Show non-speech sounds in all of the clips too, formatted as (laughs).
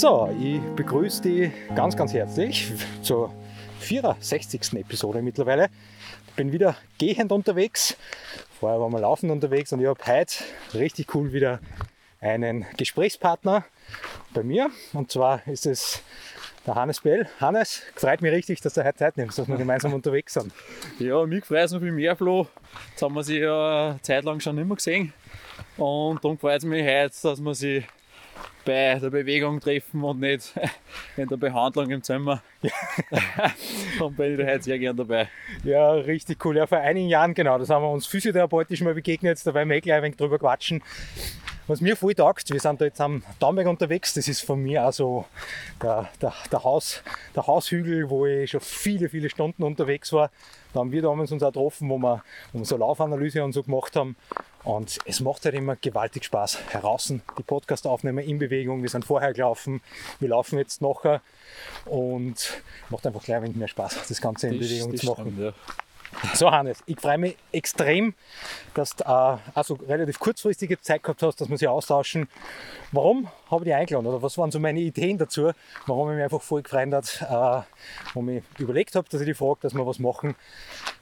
So, ich begrüße dich ganz, ganz herzlich zur 64. Episode mittlerweile. Ich bin wieder gehend unterwegs. Vorher waren wir laufend unterwegs und ich habe heute richtig cool wieder einen Gesprächspartner bei mir. Und zwar ist es der Hannes Bell. Hannes, freut mich richtig, dass du heute Zeit nimmst, dass wir gemeinsam unterwegs sind. Ja, mich freut es noch viel mehr, Flo. Jetzt haben wir sie ja eine Zeit lang schon nicht mehr gesehen. Und darum freut es mich heute, dass wir sie bei der Bewegung treffen und nicht (laughs) in der Behandlung im Zimmer. Ja. (laughs) und bin ich da heute sehr gern dabei. Ja, richtig cool. Ja, vor einigen Jahren, genau, das haben wir uns physiotherapeutisch mal begegnet, da werden wir eh gleich ein wenig drüber quatschen. Was mir voll taugt, wir sind da jetzt am Daumberg unterwegs, das ist von mir also der, der, der, Haus, der Haushügel, wo ich schon viele, viele Stunden unterwegs war. Da haben wir damals uns auch getroffen, wo wir, wo wir so Laufanalyse und so gemacht haben. Und es macht halt immer gewaltig Spaß. Heraus die Podcast aufnehmen in Bewegung. Wir sind vorher gelaufen, wir laufen jetzt nachher und macht einfach gleich ein wenig mehr Spaß, das Ganze in Das- Bewegung das zu machen. stimmt, ja. (laughs) So Hannes, ich freue mich extrem, dass du äh, also relativ kurzfristige Zeit gehabt hast, dass wir sie austauschen. Warum habe ich dich eingeladen oder was waren so meine Ideen dazu, warum ich mich einfach voll gefreut hat, äh, wo ich überlegt habe, dass ich dich frage, dass wir was machen,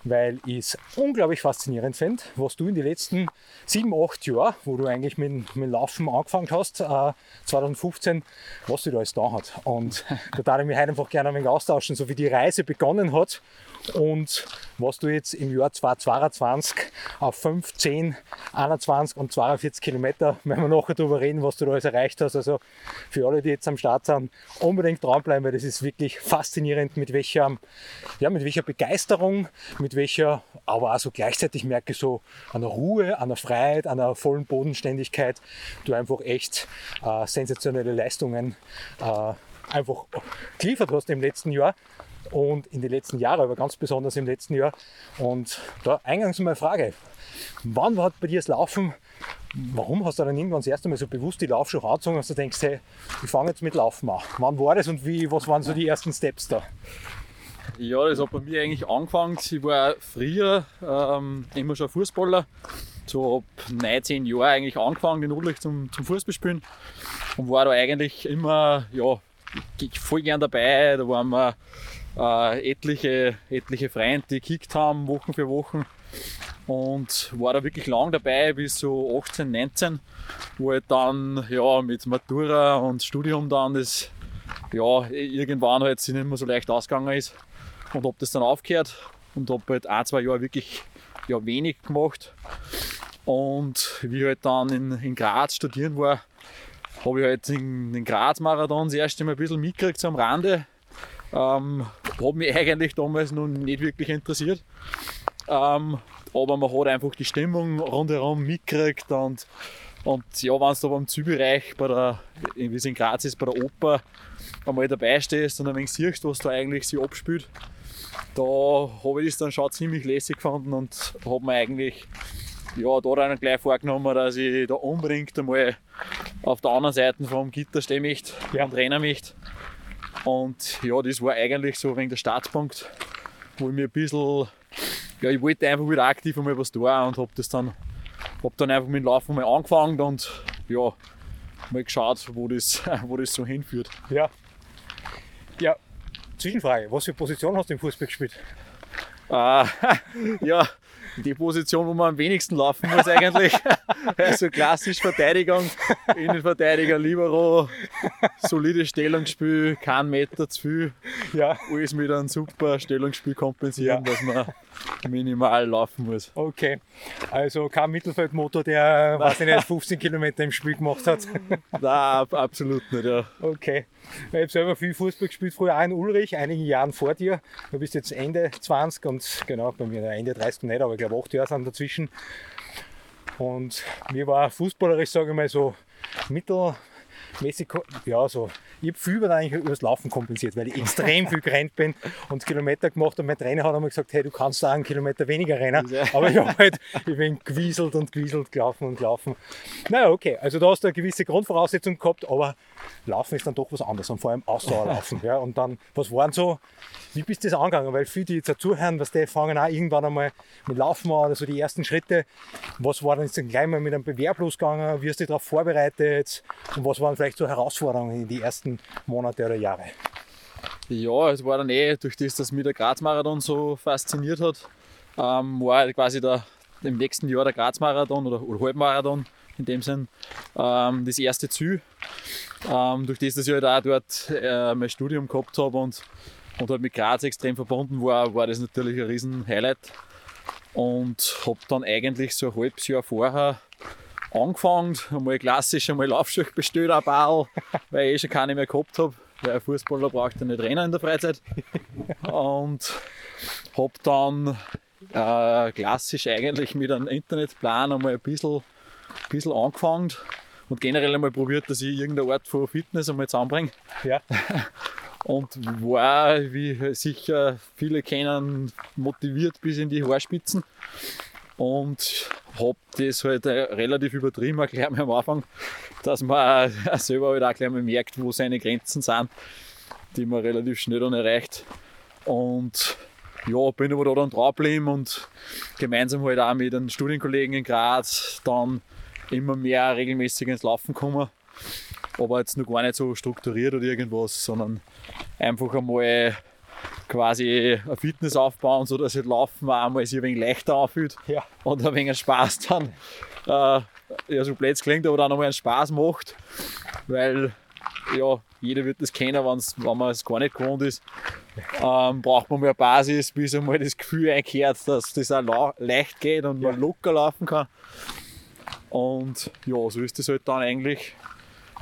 weil ich es unglaublich faszinierend finde, was du in den letzten sieben, acht Jahren, wo du eigentlich mit, mit Laufen angefangen hast, äh, 2015, was du da alles da hat. Und (laughs) da darf ich mich heute einfach gerne ein wenig austauschen, so wie die Reise begonnen hat und was du jetzt im Jahr 2022 auf 5, 10, 21 und 42 Kilometer, wenn wir nachher darüber reden, was du da alles erreicht hast. Also für alle, die jetzt am Start sind, unbedingt dranbleiben, weil das ist wirklich faszinierend, mit welcher, ja, mit welcher Begeisterung, mit welcher, aber also gleichzeitig merke ich so einer Ruhe, einer Freiheit, einer vollen Bodenständigkeit, du einfach echt äh, sensationelle Leistungen äh, einfach geliefert hast im letzten Jahr und in den letzten Jahren, aber ganz besonders im letzten Jahr. Und da eingangs mal eine Frage. Wann war bei dir das Laufen? Warum hast du dann irgendwann das erste Mal so bewusst die Laufschuhe angezogen, dass du denkst, hey, ich fange jetzt mit Laufen an? Wann war das und wie, was waren so die ersten Steps da? Ja, das hat bei mir eigentlich angefangen. Ich war früher ähm, immer schon Fußballer. So ab 19 Jahren eigentlich angefangen, genügend zum, zum Fußballspielen. Und war da eigentlich immer ja, voll gern dabei. Da waren wir äh, etliche, etliche Freunde, die gekickt haben, Wochen für Wochen. Und war da wirklich lang dabei, bis so 18, 19, wo ich dann ja, mit Matura und Studium dann das ja, irgendwann halt sich nicht mehr so leicht ausgegangen ist und habe das dann aufgehört und habe halt ein, zwei Jahre wirklich ja, wenig gemacht. Und wie ich halt dann in, in Graz studieren war, habe ich halt in den Graz-Marathon das erste Mal ein bisschen mitgekriegt, so am Rande. Ähm, hat mich eigentlich damals noch nicht wirklich interessiert. Ähm, aber man hat einfach die Stimmung rundherum mitgekriegt und, und ja, wenn du da beim Zielbereich, bei der, wie es in Graz ist, bei der Oper, einmal dabei stehst und ein wenig siehst, was da eigentlich sich abspielt, da habe ich das dann schon ziemlich lässig gefunden und habe mir eigentlich ja, da dann gleich vorgenommen, dass ich da unbedingt einmal auf der anderen Seite vom Gitter stehen möchte Ja. und rennen möchte. Und ja, das war eigentlich so wegen der Startpunkt, wo ich mir ein bisschen, ja, ich wollte einfach wieder aktiv einmal was tun und habe das dann, hab dann einfach mit dem Laufen mal angefangen und ja, mal geschaut, wo das, (laughs) wo das so hinführt. Ja. Ja, Zwischenfrage. Was für Position hast du im Fußball gespielt? Äh, (laughs) ja, die Position, wo man am wenigsten laufen muss eigentlich. (laughs) Also klassisch Verteidigung, Innenverteidiger, Libero, solides Stellungsspiel, kein Meter zu viel. Ja. Alles mit einem super Stellungsspiel kompensieren, Ja. dass man minimal laufen muss. Okay. Also kein Mittelfeldmotor, der, weiß ich nicht, 15 Kilometer im Spiel gemacht hat. (laughs) Nein, ab- absolut nicht. Ja. Okay. Ich habe selber viel Fußball gespielt, früher auch in Ulrich, einigen Jahren vor dir. Du bist jetzt Ende 20 und genau, bei mir Ende 30 nicht, aber glaube 8 Jahre sind dazwischen. Und mir war fußballerisch, sage ich mal, so mittelmäßig, ja, so ich habe viel über, eigentlich übers Laufen kompensiert, weil ich extrem viel gerannt bin und Kilometer gemacht und mein Trainer hat einmal gesagt, hey, du kannst da einen Kilometer weniger rennen. Aber ich, halt, ich bin gewieselt und gewieselt, gelaufen und gelaufen. Naja, okay, also da hast du eine gewisse Grundvoraussetzung gehabt, aber Laufen ist dann doch was anderes und vor allem Ausdauerlaufen. ja. Und dann, was waren so, wie bist du das angegangen? Weil viele, die jetzt zuhören, was die fangen auch irgendwann einmal mit Laufen an oder so die ersten Schritte. Was war dann jetzt gleich mal mit einem Bewerb losgegangen? Wie hast du dich darauf vorbereitet? Und was waren vielleicht so Herausforderungen in die ersten Monate oder Jahre? Ja, es war dann eh durch das, dass mich der Graz-Marathon so fasziniert hat, ähm, war quasi der, im nächsten Jahr der Graz-Marathon oder, oder Halbmarathon in dem Sinn ähm, das erste Ziel. Ähm, durch das, dass ich halt auch dort äh, mein Studium gehabt habe und, und halt mit Graz extrem verbunden war, war das natürlich ein riesen Highlight. Und habe dann eigentlich so ein halbes Jahr vorher angefangen, einmal klassisch einmal Laufschuhe bestellt, ein paar, (laughs) weil ich eh schon keine mehr gehabt habe, weil ein Fußballer braucht ja nicht Trainer in der Freizeit. Und habe dann äh, klassisch eigentlich mit einem Internetplan einmal ein bisschen, ein bisschen angefangen und generell einmal probiert, dass ich irgendeine Art von Fitness einmal zusammenbringe. Ja. (laughs) Und war, wie sicher viele kennen, motiviert bis in die Haarspitzen. Und habe das halt relativ übertrieben erklärt mir am Anfang, dass man (laughs) selber halt auch gleich mal merkt, wo seine Grenzen sind, die man relativ schnell dann erreicht. Und ja, bin aber da dann drauf geblieben und gemeinsam halt auch mit den Studienkollegen in Graz dann immer mehr regelmäßig ins Laufen kommen. Aber jetzt noch gar nicht so strukturiert oder irgendwas, sondern einfach einmal quasi ein Fitness aufbauen, so dass das Laufen auch einmal sich ein wenig leichter anfühlt ja. und ein wenig Spaß dann, äh, ja so blöd klingt, aber dann einmal einen Spaß macht, weil ja, jeder wird das kennen, wenn's, wenn man es gar nicht gewohnt ist, ähm, braucht man mehr Basis, bis einmal das Gefühl einkehrt, dass das auch leicht geht und man locker laufen kann. Und ja, so ist es halt dann eigentlich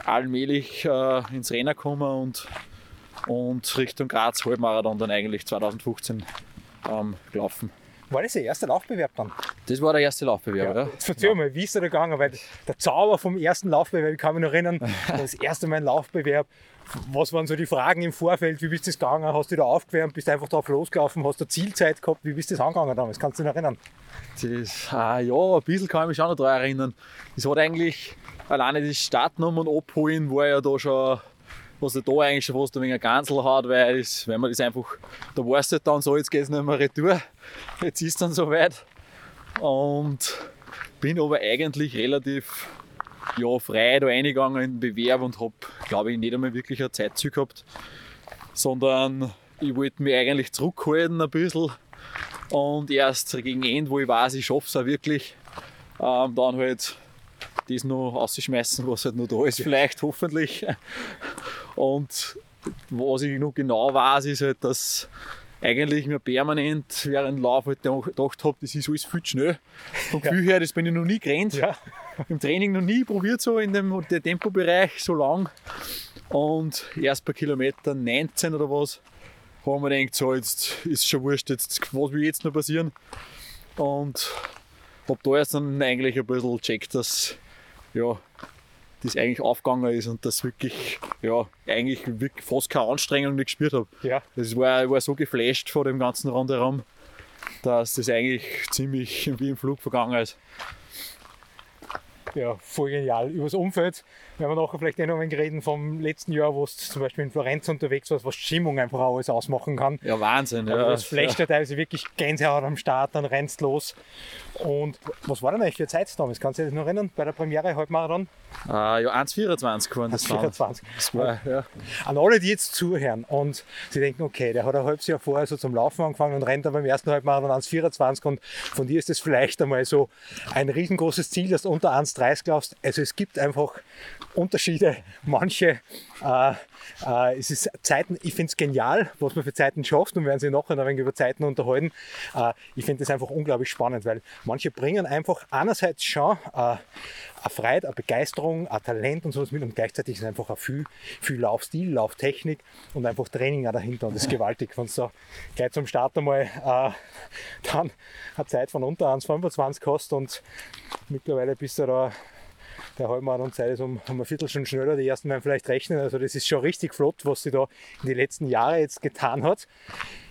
allmählich äh, ins Rennen gekommen und, und Richtung Graz Halbmarathon dann eigentlich 2015 ähm, gelaufen. War das der erste Laufbewerb dann? Das war der erste Laufbewerb, ja. ja. Jetzt erzähl ja. mal, wie ist der da gegangen? Weil der Zauber vom ersten Laufbewerb, ich kann mich noch erinnern, (laughs) das erste Mal ein Laufbewerb. Was waren so die Fragen im Vorfeld? Wie bist du das gegangen? Hast du da aufgewärmt? Bist du einfach drauf losgelaufen? Hast du Zielzeit gehabt? Wie bist du das angegangen damals? Kannst du dich noch erinnern? Das, ah, ja, ein bisschen kann ich mich schon noch daran erinnern. Das hat eigentlich alleine die Startnummern abholen, war ja da schon was er da eigentlich schon fast ein wenig Gansel hat, weil es, wenn man das einfach, da weißt du halt dann so, jetzt geht es nicht mehr retour, jetzt ist es dann soweit. Und bin aber eigentlich relativ ja, frei da reingegangen in den Bewerb und habe, glaube ich, nicht einmal wirklich eine Zeitziel gehabt, sondern ich wollte mich eigentlich zurückhalten ein bisschen und erst gegen Ende, wo ich weiß, ich schaffe es auch wirklich, ähm, dann halt das noch auszuschmeißen, was halt noch da ist, vielleicht hoffentlich. Und was ich noch genau weiß, ist halt, dass eigentlich mir permanent während Lauf halt gedacht habe, das ist alles viel zu schnell. Vom (laughs) Gefühl her, das bin ich noch nie gerannt. Ja. (laughs) Im Training noch nie probiert, so in dem, dem Tempobereich so lang. Und erst bei Kilometer 19 oder was, haben wir gedacht, so jetzt ist schon wurscht, jetzt, was will jetzt noch passieren? Und habe da erst dann eigentlich ein bisschen gecheckt, dass ja, das eigentlich aufgegangen ist und das wirklich, ja, eigentlich wirklich fast keine Anstrengung nicht gespürt habe. Ja. Das war, ich war so geflasht vor dem ganzen Rundherum, dass das eigentlich ziemlich wie im Flug vergangen ist ja, voll genial. Über das Umfeld werden wir nachher vielleicht eh noch ein wenig reden vom letzten Jahr, wo es zum Beispiel in Florenz unterwegs war, was Stimmung einfach alles ausmachen kann. Ja, Wahnsinn. Ja, das flecht ja. teilweise wirklich Gänsehaut am Start, dann rennst los. Und was war denn eigentlich für Zeit damals? Kannst du dich noch erinnern, bei der Premiere Halbmarathon? Uh, ja, 1,24 waren das 1,24. Das war, ja. An alle, die jetzt zuhören und sie denken, okay, der hat ein halbes Jahr vorher so zum Laufen angefangen und rennt dann beim ersten Halbmarathon 1,24 und von dir ist das vielleicht einmal so ein riesengroßes Ziel, dass du unter 1,30 laufst. Also es gibt einfach Unterschiede. Manche, äh, äh, es ist Zeiten, ich finde es genial, was man für Zeiten schafft und werden sich nachher ein wenig über Zeiten unterhalten. Äh, ich finde das einfach unglaublich spannend, weil manche bringen einfach einerseits schon äh, eine Freude, eine Begeisterung, ein Talent und sowas mit und gleichzeitig ist einfach auch viel, viel Laufstil, Lauftechnik und einfach Training auch dahinter und das ist gewaltig. Wenn du gleich zum Start einmal äh, dann eine Zeit von unter 1,25 hast und mittlerweile bist du da (laughs) der Halbmarathon-Zeit ist um, um eine Viertelstunde schneller. Die ersten werden vielleicht rechnen. Also das ist schon richtig flott, was sie da in den letzten Jahren jetzt getan hat.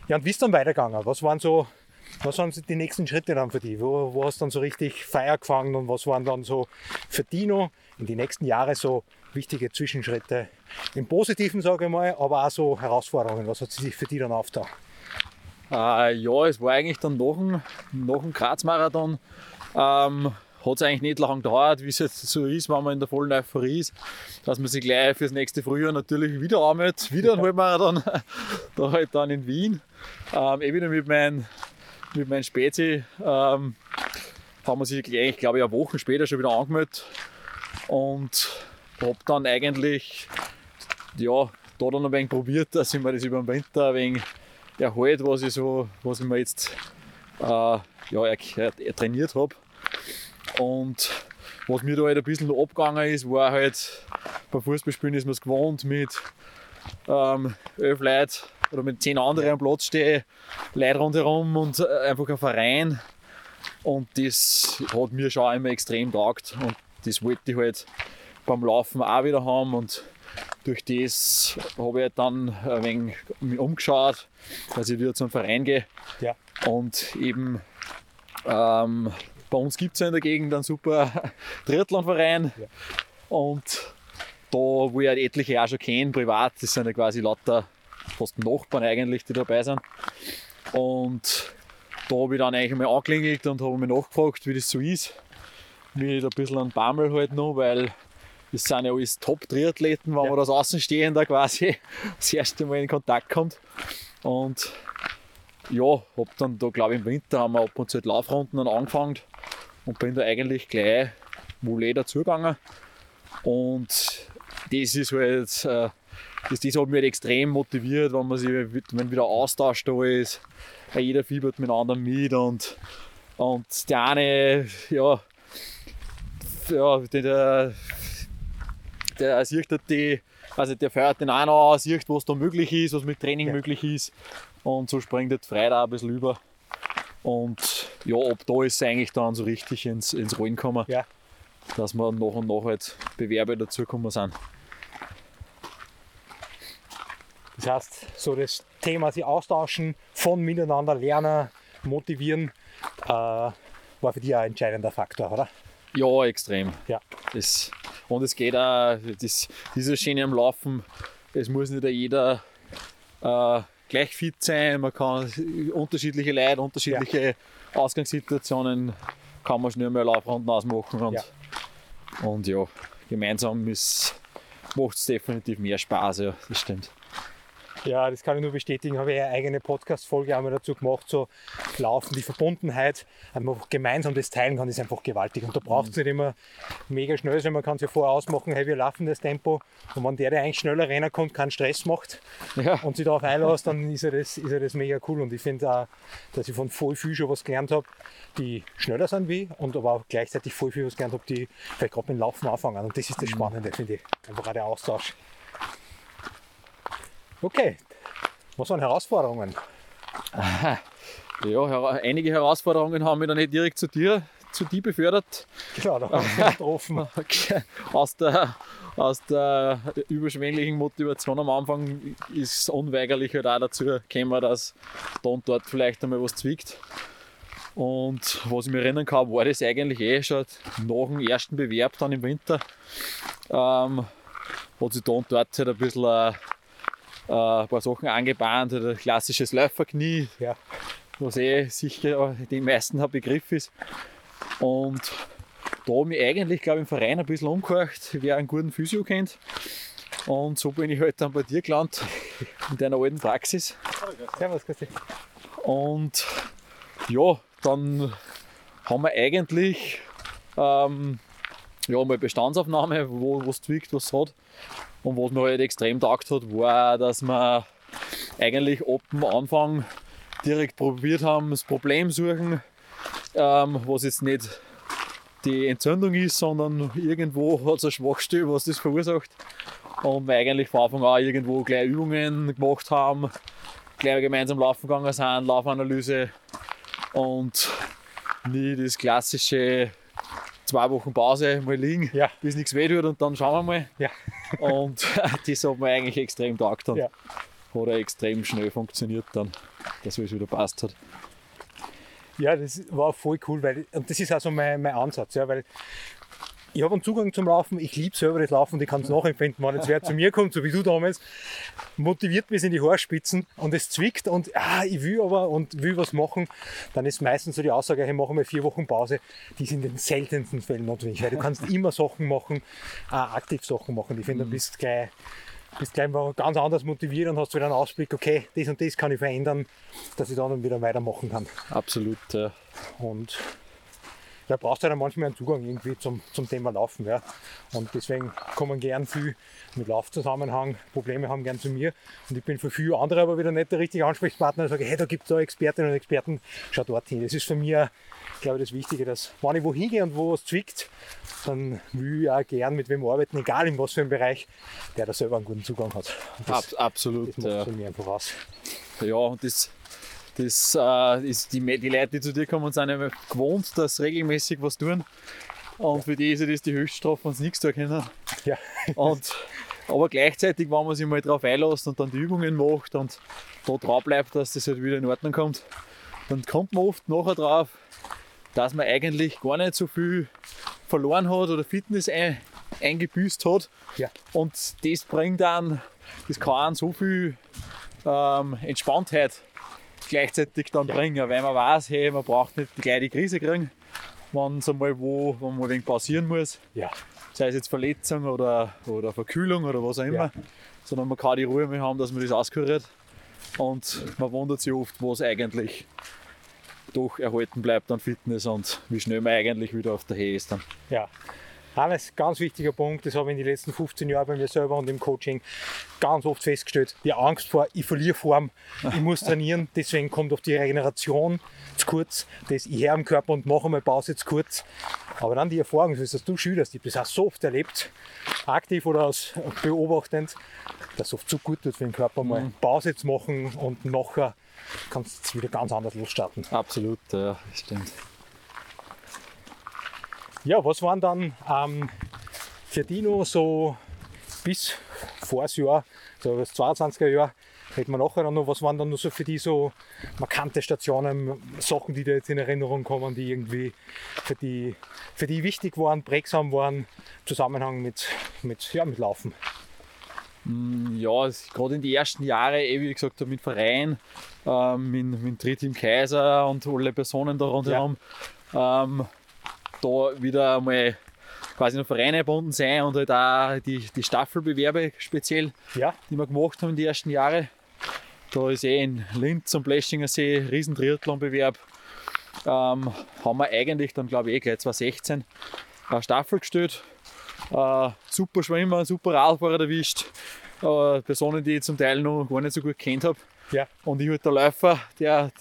Ja, und wie ist dann weitergegangen? Was waren so, was waren die nächsten Schritte dann für dich? Wo, wo hast du dann so richtig Feier gefangen und was waren dann so für dich noch in die nächsten Jahre so wichtige Zwischenschritte? Im Positiven, sage ich mal, aber auch so Herausforderungen. Was hat sich für dich dann aufgetan? Äh, ja, es war eigentlich dann nach dem, nach dem Graz-Marathon ähm, hat es eigentlich nicht lange gedauert, wie es jetzt so ist, wenn man in der vollen Euphorie ist, dass man sich gleich fürs nächste Frühjahr natürlich wieder anmeldet, wieder ein Halbmarathon, (laughs) da halt dann in Wien. Ähm, eh wieder mit meinem mit mein Spezi ähm, haben wir sich eigentlich, glaube ich, eine Woche später schon wieder angemeldet und habe dann eigentlich, ja, da dann ein wenig probiert, dass ich mir das über den Winter ein wenig erhalte, was ich so, was ich mir jetzt äh, ja, er, er, trainiert habe. Und was mir da halt ein bisschen abgegangen ist, war halt, beim Fußballspielen ist man es gewohnt, mit ähm, elf Leuten oder mit zehn anderen am Platz stehen, Leute rundherum und äh, einfach ein Verein. Und das hat mir schon immer extrem taugt. Und das wollte ich halt beim Laufen auch wieder haben. Und durch das habe ich halt dann ein wenig mich umgeschaut, dass ich wieder zum Verein gehe. Ja. Und eben ähm, bei uns gibt es ja in der Gegend einen super (laughs) Triathlonverein. Ja. Und da, wo ich halt etliche auch schon kenne, privat, das sind ja quasi lauter fast Nachbarn eigentlich, die dabei sind. Und da habe ich dann eigentlich mal angeklingelt und habe mich nachgefragt, wie das so ist. Mit ein bisschen an Bammel halt noch, weil das sind ja alles Top-Triathleten, wenn ja. man das Außenstehender quasi (laughs) das erste Mal in Kontakt kommt. Und ja, hab dann da glaube ich im Winter haben wir ab und zu halt Laufrunden angefangen und bin da eigentlich gleich Moulet dazugegangen. Und das ist halt, äh, das, das hat mich halt extrem motiviert, wenn man sich, wenn wieder Austausch da ist, jeder fiebert mit anderen mit und, und der eine, ja, ja der, der sieht halt die, also der fährt den einen an, sieht, was da möglich ist, was mit Training ja. möglich ist und so springt das Freude auch ein bisschen über. Und ja, ab da ist es eigentlich dann so richtig ins, ins Rollen gekommen, ja. dass wir nach und nach halt Bewerber dazugekommen sind. Das heißt, so das Thema sich austauschen, von miteinander lernen, motivieren, äh, war für dich ein entscheidender Faktor, oder? Ja, extrem. Ja. Das, und es geht auch, das, dieses Schöne am Laufen, es muss nicht jeder äh, gleich fit sein, man kann unterschiedliche Leute, unterschiedliche ja. Ausgangssituationen kann man schnell mal Laufrunden ausmachen und ja, und ja gemeinsam macht es definitiv mehr Spaß, ja, das stimmt. Ja, das kann ich nur bestätigen. Habe ich eine eigene Podcast-Folge einmal dazu gemacht. So Laufen, die Verbundenheit, man gemeinsam das teilen kann, ist einfach gewaltig. Und da braucht es mhm. nicht immer mega schnell sein. Man kann es ja vorher ausmachen, hey, wir laufen das Tempo. Und wenn der, der eigentlich schneller rennen kommt, keinen Stress macht ja. und sich darauf einlässt, dann ist ja, das, ist ja das mega cool. Und ich finde auch, dass ich von voll viel schon was gelernt habe, die schneller sind wie und aber auch gleichzeitig voll viel was gelernt habe, die vielleicht gerade mit dem Laufen anfangen. Und das ist das mhm. Spannende, finde ich. Einfach auch der Austausch. Okay, was waren Herausforderungen? (laughs) Ja, einige Herausforderungen haben mich dann nicht direkt zu dir, zu dir befördert. Genau, da haben wir (laughs) getroffen. aus, der, aus der überschwänglichen Motivation am Anfang ist unweigerlich halt auch dazu gekommen, dass da und dort vielleicht einmal was zwickt. Und was ich mich erinnern kann, war das eigentlich eh schon nach dem ersten Bewerb dann im Winter. Ähm, hat sich da und dort halt ein bisschen äh, ein paar Sachen angebahnt, ein klassisches Läuferknie, ja. was eh sicher den meisten ein Begriff ist. Und da habe ich eigentlich, glaube ich, im Verein ein bisschen umgehört, wer einen guten Physio kennt. Und so bin ich halt dann bei dir gelandet, (laughs) in deiner alten Praxis. Servus, Christi. Und ja, dann haben wir eigentlich ähm, ja, mal Bestandsaufnahme, wo was zwickt, was es hat. Und was mir halt extrem taugt hat, war, dass wir eigentlich ab dem Anfang direkt probiert haben, das Problem suchen, ähm, was jetzt nicht die Entzündung ist, sondern irgendwo hat es eine Schwachstelle, was das verursacht. Und wir eigentlich von Anfang an irgendwo gleich Übungen gemacht haben, gleich gemeinsam laufen gegangen sind, Laufanalyse und nie das klassische zwei Wochen Pause mal liegen, Ja. bis nichts weh tut und dann schauen wir mal. Ja. Und (laughs) das hat mir eigentlich extrem taugt und Ja. hat extrem schnell funktioniert dann, dass es wieder passt hat. Ja, das war voll cool, weil, und das ist auch so mein, mein Ansatz, ja, weil ich habe einen Zugang zum Laufen, ich liebe selber das Laufen und ich kann es nachempfinden, wenn jetzt wer zu mir kommt, so wie du damals, motiviert bis in die Haarspitzen und es zwickt und ah, ich will aber und will was machen, dann ist meistens so die Aussage, hey, machen wir vier Wochen Pause, die ist in den seltensten Fällen notwendig, weil du kannst (laughs) immer Sachen machen, auch aktiv Sachen machen. Ich finde, du bist gleich, bist gleich mal ganz anders motiviert und hast wieder einen Ausblick, okay, das und das kann ich verändern, dass ich dann wieder weitermachen kann. Absolut. Ja. Und da brauchst du dann manchmal einen Zugang irgendwie zum, zum Thema Laufen. Ja. Und deswegen kommen gern viel mit Laufzusammenhang, Probleme haben gern zu mir. Und ich bin für viele andere aber wieder nicht der richtige Ansprechpartner. Ich sage, hey, da gibt es da Expertinnen und Experten, schau dorthin. Das ist für mich, glaube ich, das Wichtige, dass wenn ich wohin gehe und wo was zwickt, dann will ich auch gern mit wem arbeiten, egal in was für einem Bereich, der da selber einen guten Zugang hat. Und das, Ab, absolut. das macht ja. für mich einfach aus. Ja, und das, das äh, ist die, die Leute, die zu dir kommen, sind ja gewohnt, dass sie regelmäßig was tun. Und für die ist ja das die Höchststrafe, wenn sie nichts tun können. Ja, Und, aber gleichzeitig, wenn man sich mal drauf einlässt und dann die Übungen macht und da drauf bleibt, dass das halt wieder in Ordnung kommt, dann kommt man oft nachher drauf, dass man eigentlich gar nicht so viel verloren hat oder Fitness ein, eingebüßt hat. ja, Und das bringt dann, das kann einen so viel ähm, Entspanntheit gleichzeitig dann bringen, weil man weiß, hey, man braucht nicht gleich die Krise kriegen, wenn es einmal wo, wenn man ein wenig pausieren muss, ja, sei es jetzt Verletzung oder, oder Verkühlung oder was auch immer, Ja. sondern man kann die Ruhe mal haben, dass man das auskuriert. Und man wundert sich oft, was eigentlich doch erhalten bleibt an Fitness und wie schnell man eigentlich wieder auf der Höhe ist dann. Ja. Hannes, ganz wichtiger Punkt, das habe ich in den letzten 15 Jahren bei mir selber und im Coaching ganz oft festgestellt. Die Angst vor, ich verliere Form, ich muss trainieren, (laughs) deswegen kommt oft die Regeneration zu kurz, das ich her am Körper und mache einmal Pause zu kurz. Aber dann die Erfahrung, das du schilderst, ich habe das auch so oft erlebt, aktiv oder aus beobachtend, dass es oft so gut tut für den Körper, mal Pause zu machen und nachher kannst du wieder ganz anders losstarten. Absolut, ja, stimmt. Ja, was waren dann ähm, für die noch so bis vor das Jahr, so das 22er Jahr, reden wir nachher noch, was waren dann noch so für die so markante Stationen, Sachen, die dir jetzt in Erinnerung kommen, die irgendwie für die, für die wichtig waren, prägsam waren, im Zusammenhang mit, mit, ja, mit Laufen. Ja, es- gerade in die ersten Jahre, eh, wie gesagt habe, mit Verein, ähm, mit, mit Drehteam Kaiser und alle Personen da rundherum, ähm, da wieder einmal quasi in den Verein eingebunden sein und halt auch die, die Staffelbewerbe speziell, Ja, die wir gemacht haben in die ersten Jahre. Da ist eh in Linz am Bleschinger See ein riesen Triathlonbewerb. Ähm, haben wir eigentlich dann, glaube ich, eh gleich 2016 eine Staffel gestellt. Äh, super Schwimmer, super Radfahrer erwischt. Äh, Personen, die ich zum Teil noch gar nicht so gut kennt habe. Ja, Und ich halt der Läufer, der,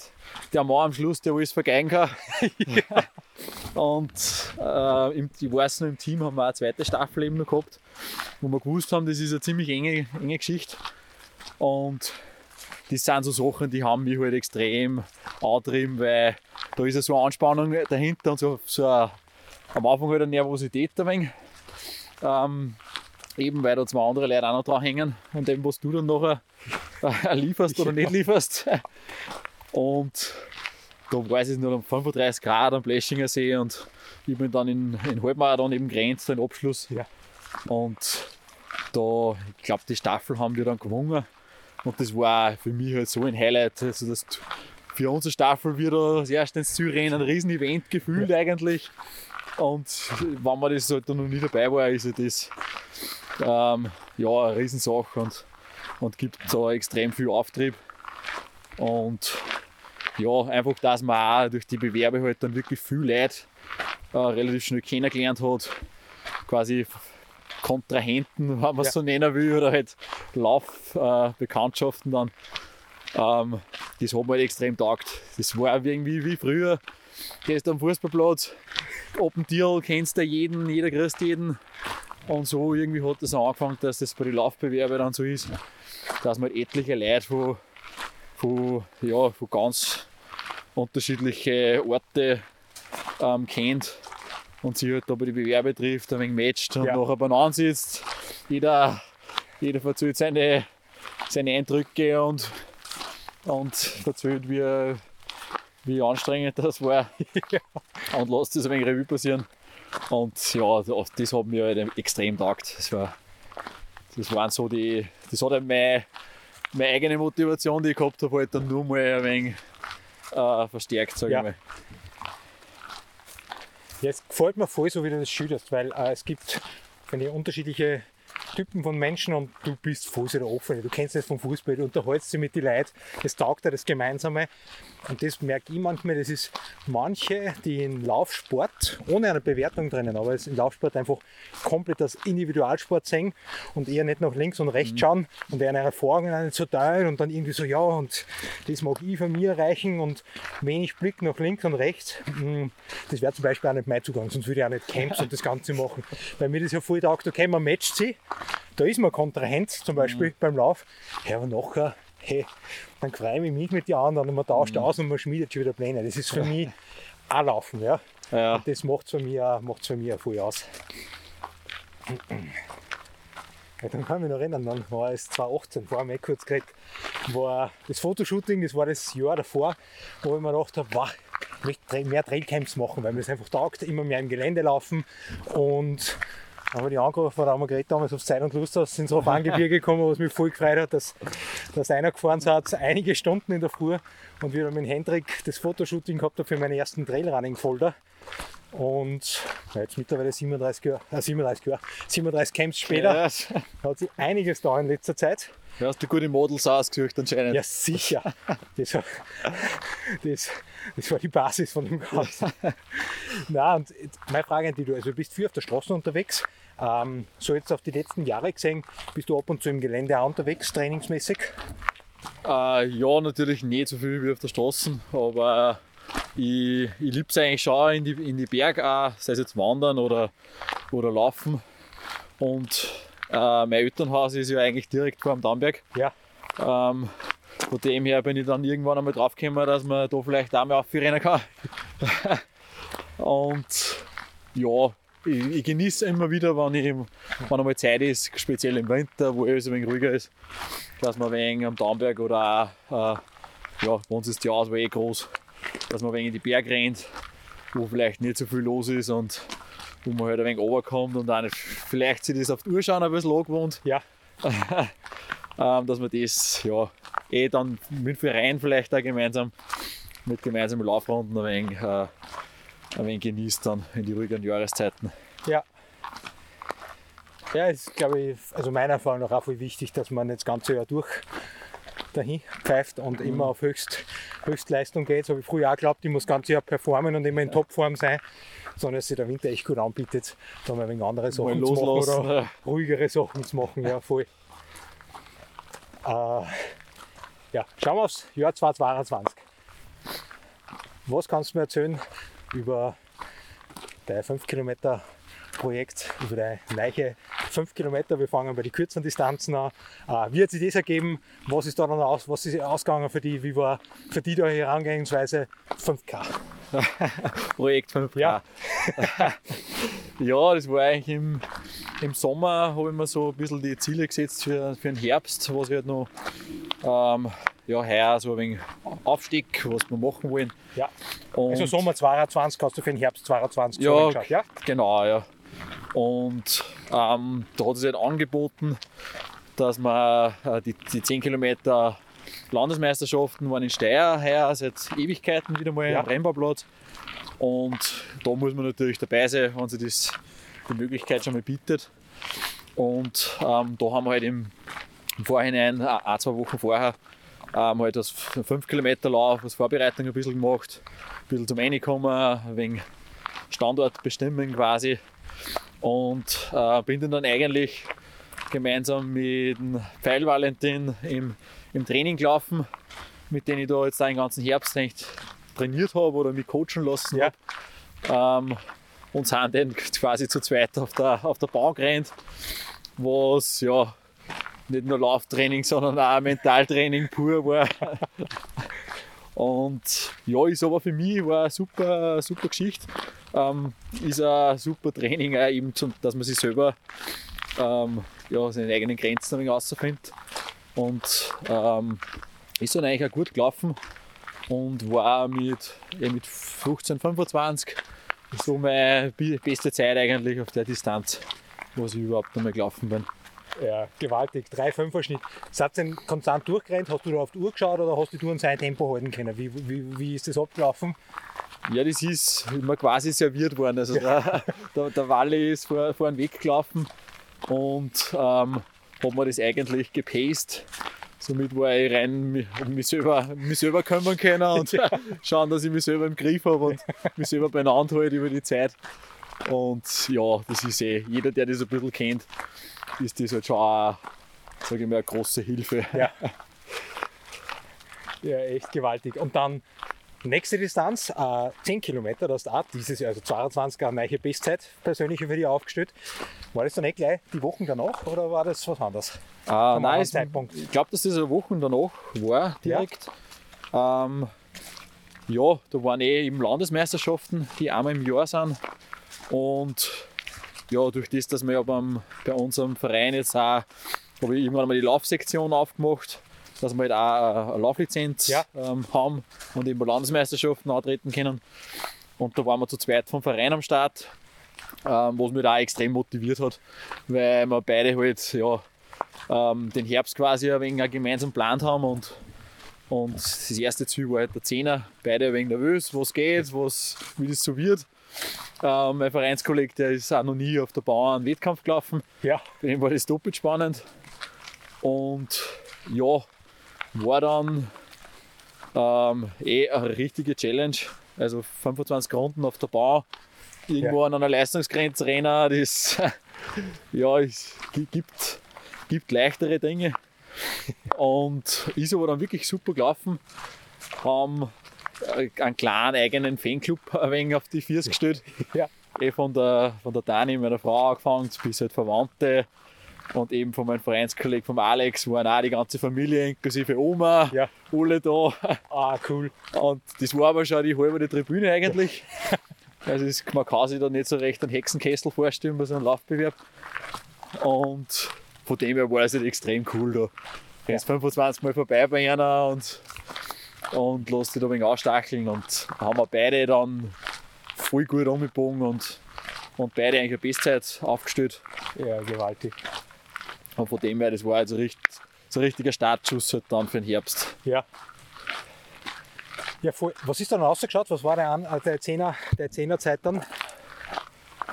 der Mann am Schluss, der alles vergeigen kann. (laughs) Und äh, im, ich weiß noch, im Team haben wir eine zweite Staffel eben noch gehabt, wo wir gewusst haben, das ist eine ziemlich enge, enge Geschichte. Und das sind so Sachen, die haben mich halt extrem angetrieben, weil da ist ja so eine Anspannung dahinter und so, so eine, am Anfang halt eine Nervosität ein wenig. Ähm, eben weil da zwei andere Leute auch noch dran hängen und dem, was du dann nachher äh, (laughs) lieferst oder nicht lieferst. Und da weiß ich noch um 35 Grad am Bleschinger See und ich bin dann in, in Halbmarathon eben grenzt, den Abschluss. Ja. Und da, ich glaube, die Staffel haben wir dann gewonnen. Und das war für mich halt so ein Highlight. Also das für unsere Staffel wieder das erste ins Zielrennen, ein riesen Event gefühlt eigentlich. Und wenn man das halt dann noch nie dabei war, ist ja das ähm, ja, eine Riesensache und, und gibt da extrem viel Auftrieb. Und ja, einfach, dass man auch durch die Bewerbe halt dann wirklich viel Leute äh, relativ schnell kennengelernt hat. Quasi Kontrahenten, wenn man es Ja. so nennen will, oder halt Laufbekanntschaften äh, dann. Ähm, das hat mir halt extrem taugt. Das war irgendwie wie früher, gehst am Fußballplatz, Open Tirol kennst du jeden, jeder grüßt jeden. Und so irgendwie hat das angefangen, dass das bei den Laufbewerben dann so ist, dass man etliche Leute von, von, ja, von ganz unterschiedlichen Orten ähm, kennt und sich halt da bei den Bewerbe trifft, ein wenig matcht und Ja. nachher beieinander sitzt. Jeder, jeder erzählt seine, seine Eindrücke und, und erzählt, wie, wie anstrengend das war. (laughs) Und lässt das ein wenig Revue passieren. Und ja, das das hat mir halt extrem taugt. Das, war, das waren so die, das hat halt meine, meine eigene Motivation, die ich gehabt habe, halt dann nur mal ein wenig äh, verstärkt, sage Ja. ich mal. Ja, es gefällt mir voll, so wie du das schilderst, weil äh, es gibt finde ich, unterschiedliche Typen von Menschen und du bist voll so der Offene. Du kennst das vom Fußball, du unterhältst dich mit den Leuten, es taugt dir das Gemeinsame. Und das merke ich manchmal, das ist manche, die in Laufsport, ohne eine Bewertung drinnen, aber es im Laufsport einfach komplett als Individualsport sehen und eher nicht nach links und rechts schauen und ihre Erfahrungen nicht so teilen und dann irgendwie so, ja, und das mag ich von mir erreichen und wenig Blick nach links und rechts. Mm, Das wäre zum Beispiel auch nicht mein Zugang, sonst würde ich auch nicht Camps und das Ganze machen. Weil mir das ja voll taugt, okay, man matcht sie, da ist man Kontrahent zum Beispiel beim Lauf, ja, aber nachher, hey, dann freue ich mich mit den anderen und man tauscht aus und man schmiedet schon wieder Pläne. Das ist für mich auch Laufen, ja. Ja, Und das macht es für mich auch, macht's für mich auch voll aus. Ja, dann kann ich mich noch erinnern, dann war es 2018, vorher eh kurz geredet, war das Fotoshooting, das war das Jahr davor, wo ich mir gedacht habe, wow, ich möchte mehr Trailcamps machen, weil mir das einfach taugt, immer mehr im Gelände laufen und dann wir die angerufen, da haben wir geredet damals auf Zeit und Lust aus, sind so auf Angebirge gekommen, was mich voll gefreut hat, dass, dass einer gefahren hat, einige Stunden in der Früh und wir haben mit Hendrik das Fotoshooting gehabt habe für meinen ersten Trailrunning-Folder. Und ja, jetzt mittlerweile 37 Jahre, äh, 37 Jahre, 37 Camps später, ja, hat sich einiges da in letzter Zeit. du hast du gute Models ausgesucht anscheinend. Ja, sicher. Das, war- das, das war die Basis von dem Ganzen. (laughs) Na und meine Frage an dich, du, also du bist viel auf der Straße unterwegs. Ähm, so jetzt auf die letzten Jahre gesehen, bist du ab und zu im Gelände auch unterwegs, trainingsmäßig? Äh, ja, natürlich nicht so viel wie auf der Straße, aber ich, ich liebe es eigentlich schon in die, in die Berge auch, sei es jetzt wandern oder, oder laufen. Und äh, mein Elternhaus ist ja eigentlich direkt vor dem Dammberg. Ja. Ähm, von dem her bin ich dann irgendwann einmal draufgekommen, dass man da vielleicht auch mal aufrennen kann. (laughs) Und ja, ich, ich genieße immer wieder, wenn, ich, wenn einmal Zeit ist, speziell im Winter, wo alles ein wenig ruhiger ist, dass man wenig am Dammberg oder auch, äh, ja, bei uns ist die Auswahl eh groß, dass man wenig in die Berge rennt, wo vielleicht nicht so viel los ist und wo man halt ein wenig runterkommt und auch nicht, vielleicht sich das auf die Uhr schauen ein bisschen angewohnt Ja. (laughs) ähm, dass man das ja eh dann mit Verein vielleicht auch gemeinsam mit gemeinsamen Laufrunden ein wenig, äh, ein wenig genießt dann in die ruhigen Jahreszeiten. Ja. Ja, ist glaube ich, also meiner Erfahrung nach auch voll wichtig, dass man das ganze Jahr durch dahin pfeift und immer auf Höchst, Höchstleistung geht. So habe ich früher auch geglaubt, ich muss das ganze Jahr performen und immer in Topform sein, sondern dass sich der Winter echt gut anbietet, da mal ein wenig andere Sachen Mal zu machen oder ja. ruhigere Sachen zu machen. Ja, voll. Äh, ja, schauen wir aufs Jahr 2022. Was kannst du mir erzählen über dein 5 Kilometer Projekt, über deine neue 5 Kilometer? Wir fangen bei den kürzeren Distanzen an. Äh, wie hat sich das ergeben? Was ist da dann aus, was ist ausgegangen für die? Wie war für die da Herangehensweise 5K? (laughs) Projekt 5K. Ja. (laughs) ja, das war eigentlich im, im Sommer, habe ich mir so ein bisschen die Ziele gesetzt für, für den Herbst, was ich halt noch ähm, ja, heuer so ein wenig Aufstieg, was wir machen wollen. Ja. Und Also Sommer 22 hast du für den Herbst 22 Ja, ja? Genau, ja. Und ähm, da hat es halt angeboten, dass man äh, die, die 10 Kilometer Landesmeisterschaften waren in Steyr heuer seit Ewigkeiten wieder mal Ja. am Rennbauplatz. Und da muss man natürlich dabei sein, wenn sich das die Möglichkeit schon mal bietet. Und ähm, da haben wir halt im, im Vorhinein, äh, ein, zwei Wochen vorher, ähm, halt das 5 Kilometer Lauf, als Vorbereitung ein bisschen gemacht, ein bisschen zum Reinkommen, ein wenig Standort bestimmen quasi. Und äh, bin dann, dann eigentlich gemeinsam mit dem Pfeil Valentin im, im Training gelaufen, mit dem ich da jetzt den ganzen Herbst eigentlich trainiert habe oder mich coachen lassen Ja. habe. Ähm, und sind dann quasi zu zweit auf der, auf der Bahn gerannt, was ja nicht nur Lauftraining, sondern auch Mentaltraining pur war. Und ja, ist aber für mich war eine super, super Geschichte. Ähm, ist ein super Training, auch eben zum, dass man sich selber ähm, ja, seine eigenen Grenzen ein wenig rausfindet. Und ähm, ist dann eigentlich auch gut gelaufen und war mit, ja, mit 15, 25 so meine beste Zeit eigentlich auf der Distanz, was ich überhaupt einmal gelaufen bin. Ja, gewaltig. 3,5er Schnitt. Seid ihr konstant durchgerannt? Hast du da auf die Uhr geschaut oder hast du in sein Tempo halten können? Wie, wie, wie ist das abgelaufen? Ja, das ist immer quasi serviert worden. Also der, der, der Walle ist vor, vorn weggelaufen und ähm, hat mir das eigentlich gepaced. Somit war ich rein mi- mich selber, mich selber kümmern können und (laughs) schauen, dass ich mich selber im Griff habe und mich selber beieinander halte über die Zeit. Und ja, das ist eh, jeder, der das ein bisschen kennt, ist das halt schon auch, sage ich mal, eine große Hilfe. Ja. (laughs) Ja, echt gewaltig. Und dann nächste Distanz, äh, 10 Kilometer, das ist auch dieses Jahr, also 22 eine neue Bestzeit persönlich für dich aufgestellt. War das dann nicht gleich die Wochen danach oder war das was anderes? Vom nein, es, Zeitpunkt. ich glaube, dass das eine Woche danach war, direkt. Ja, ähm, ja da waren eh eben Landesmeisterschaften, die einmal im Jahr sind. Und ja, durch das, dass wir ja beim, bei unserem Verein jetzt auch, habe ich irgendwann mal die Laufsektion aufgemacht, dass wir halt auch eine Lauflizenz Ja. ähm, haben und eben bei Landesmeisterschaften antreten können. Und da waren wir zu zweit vom Verein am Start, ähm, was mich da auch extrem motiviert hat, weil wir beide halt ja, ähm, den Herbst quasi ein wenig gemeinsam geplant haben und, und das erste Ziel war halt der Zehner, beide ein wenig nervös, was geht, was, wie das so wird. Ähm, mein Vereinskollege, der ist auch noch nie auf der Bahn einen Wettkampf gelaufen, Ja, für ihn war das doppelt spannend. Und ja, war dann ähm, eh eine richtige Challenge. Also 25 Runden auf der Bahn, irgendwo an einer Leistungsgrenze rennen, das (laughs) ja, es gi- gibt, gibt leichtere Dinge. (laughs) Und ist aber dann wirklich super gelaufen. Haben einen kleinen eigenen Fanclub (laughs) ein wenig auf die Füße gestellt. Ja. Eh von der, von der Dani, meiner Frau angefangen, bis halt Verwandte und eben von meinem Vereinskollegen, vom Alex, waren auch die ganze Familie inklusive Oma, Ja. alle da. ah, cool. Und das war aber schon die halbe Tribüne eigentlich. (laughs) Also es, man kann sich da nicht so recht einen Hexenkessel vorstellen bei so einem Laufbewerb. Und von dem her war es halt extrem cool da. Rennst 25 Mal vorbei bei einer und, und lässt dich da ein wenig ausstacheln. Und haben wir beide dann voll gut umgebogen und, und beide eigentlich eine Bestzeit aufgestellt. Ja, gewaltig. Und von dem her, das war also richtig, so ein richtiger Startschuss halt dann für den Herbst. Ja. Ja, voll. Was ist dann rausgeschaut? Was war der, An äh, der 10er, der 10er Zeit dann?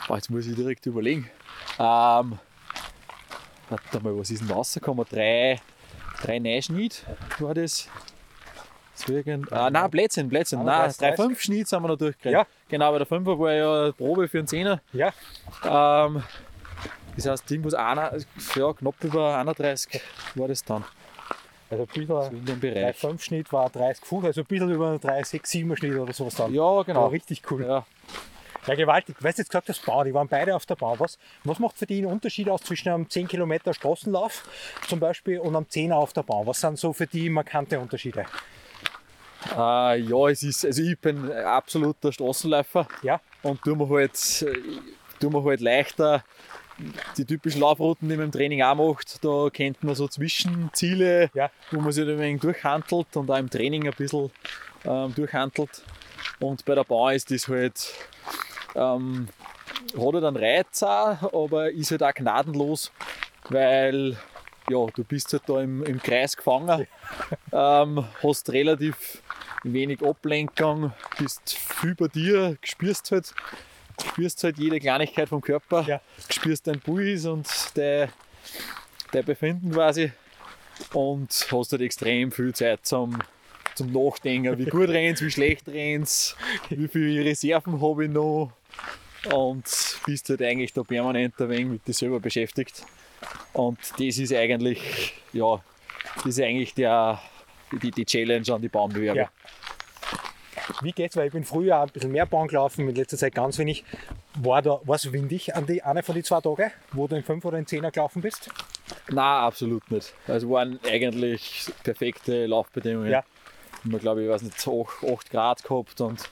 Boah, jetzt muss ich direkt überlegen. Ähm, warte mal, was ist denn rausgekommen? Drei, drei Neuschnitt war das? Irgend... ah, nein, Blödsinn, Blödsinn. Nein, 31, drei, fünf Schnitt sind wir noch durchgerannt. Ja. Genau, bei der Fünfer war ja Probe für einen Zehner. Ja, Ähm, das heißt, irgendwas einer, ja, knapp über 31 war das dann. also ein bisschen So in dem Bereich. 3,5 Schnitt war 30 Fuß, also ein bisschen über 3,6, 7 Schnitt oder sowas dann. Ja, genau. War richtig cool. Ja. Ja, gewaltig. Weißt du, jetzt gesagt, das Bau, die waren beide auf der Bahn. Was, was macht für die einen Unterschied aus zwischen einem 10 Kilometer Straßenlauf zum Beispiel und einem 10er auf der Bahn? Was sind so für die markante Unterschiede? Äh, ja, es ist, also ich bin ein absoluter Straßenläufer. Ja, und tun wir halt, tun wir halt leichter die typischen Laufrouten, die man im Training auch macht. Da kennt man so Zwischenziele, Ja. wo man sich ein wenig durchhandelt und auch im Training ein bisschen ähm, durchhandelt. Und bei der Bahn ist das halt, ähm, hat halt einen Reiz auch, aber ist halt auch gnadenlos, weil ja, du bist halt da im, im Kreis gefangen, ähm, hast relativ wenig Ablenkung, bist viel bei dir, spürst halt, spürst halt jede Kleinigkeit vom Körper, Ja. spürst deinen Puls und dein, dein Befinden quasi und hast halt extrem viel Zeit zum, zum Nachdenken, wie gut rennst, wie schlecht rennst, wie viele Reserven habe ich noch und bist halt eigentlich da permanent ein wenig mit dir selber beschäftigt. Und das ist eigentlich, ja, das ist eigentlich der, die, die Challenge an die Bahnbewerbe. Ja. Wie geht's? Weil ich bin früher ein bisschen mehr Bahn gelaufen, in letzter Zeit ganz wenig. War da was windig an die eine von den zwei Tagen, wo du in 5 oder in 10er gelaufen bist? Nein, absolut nicht. Also waren eigentlich perfekte Laufbedingungen. Ja. Wir glaube ich, weiß nicht, 8, Grad gehabt und,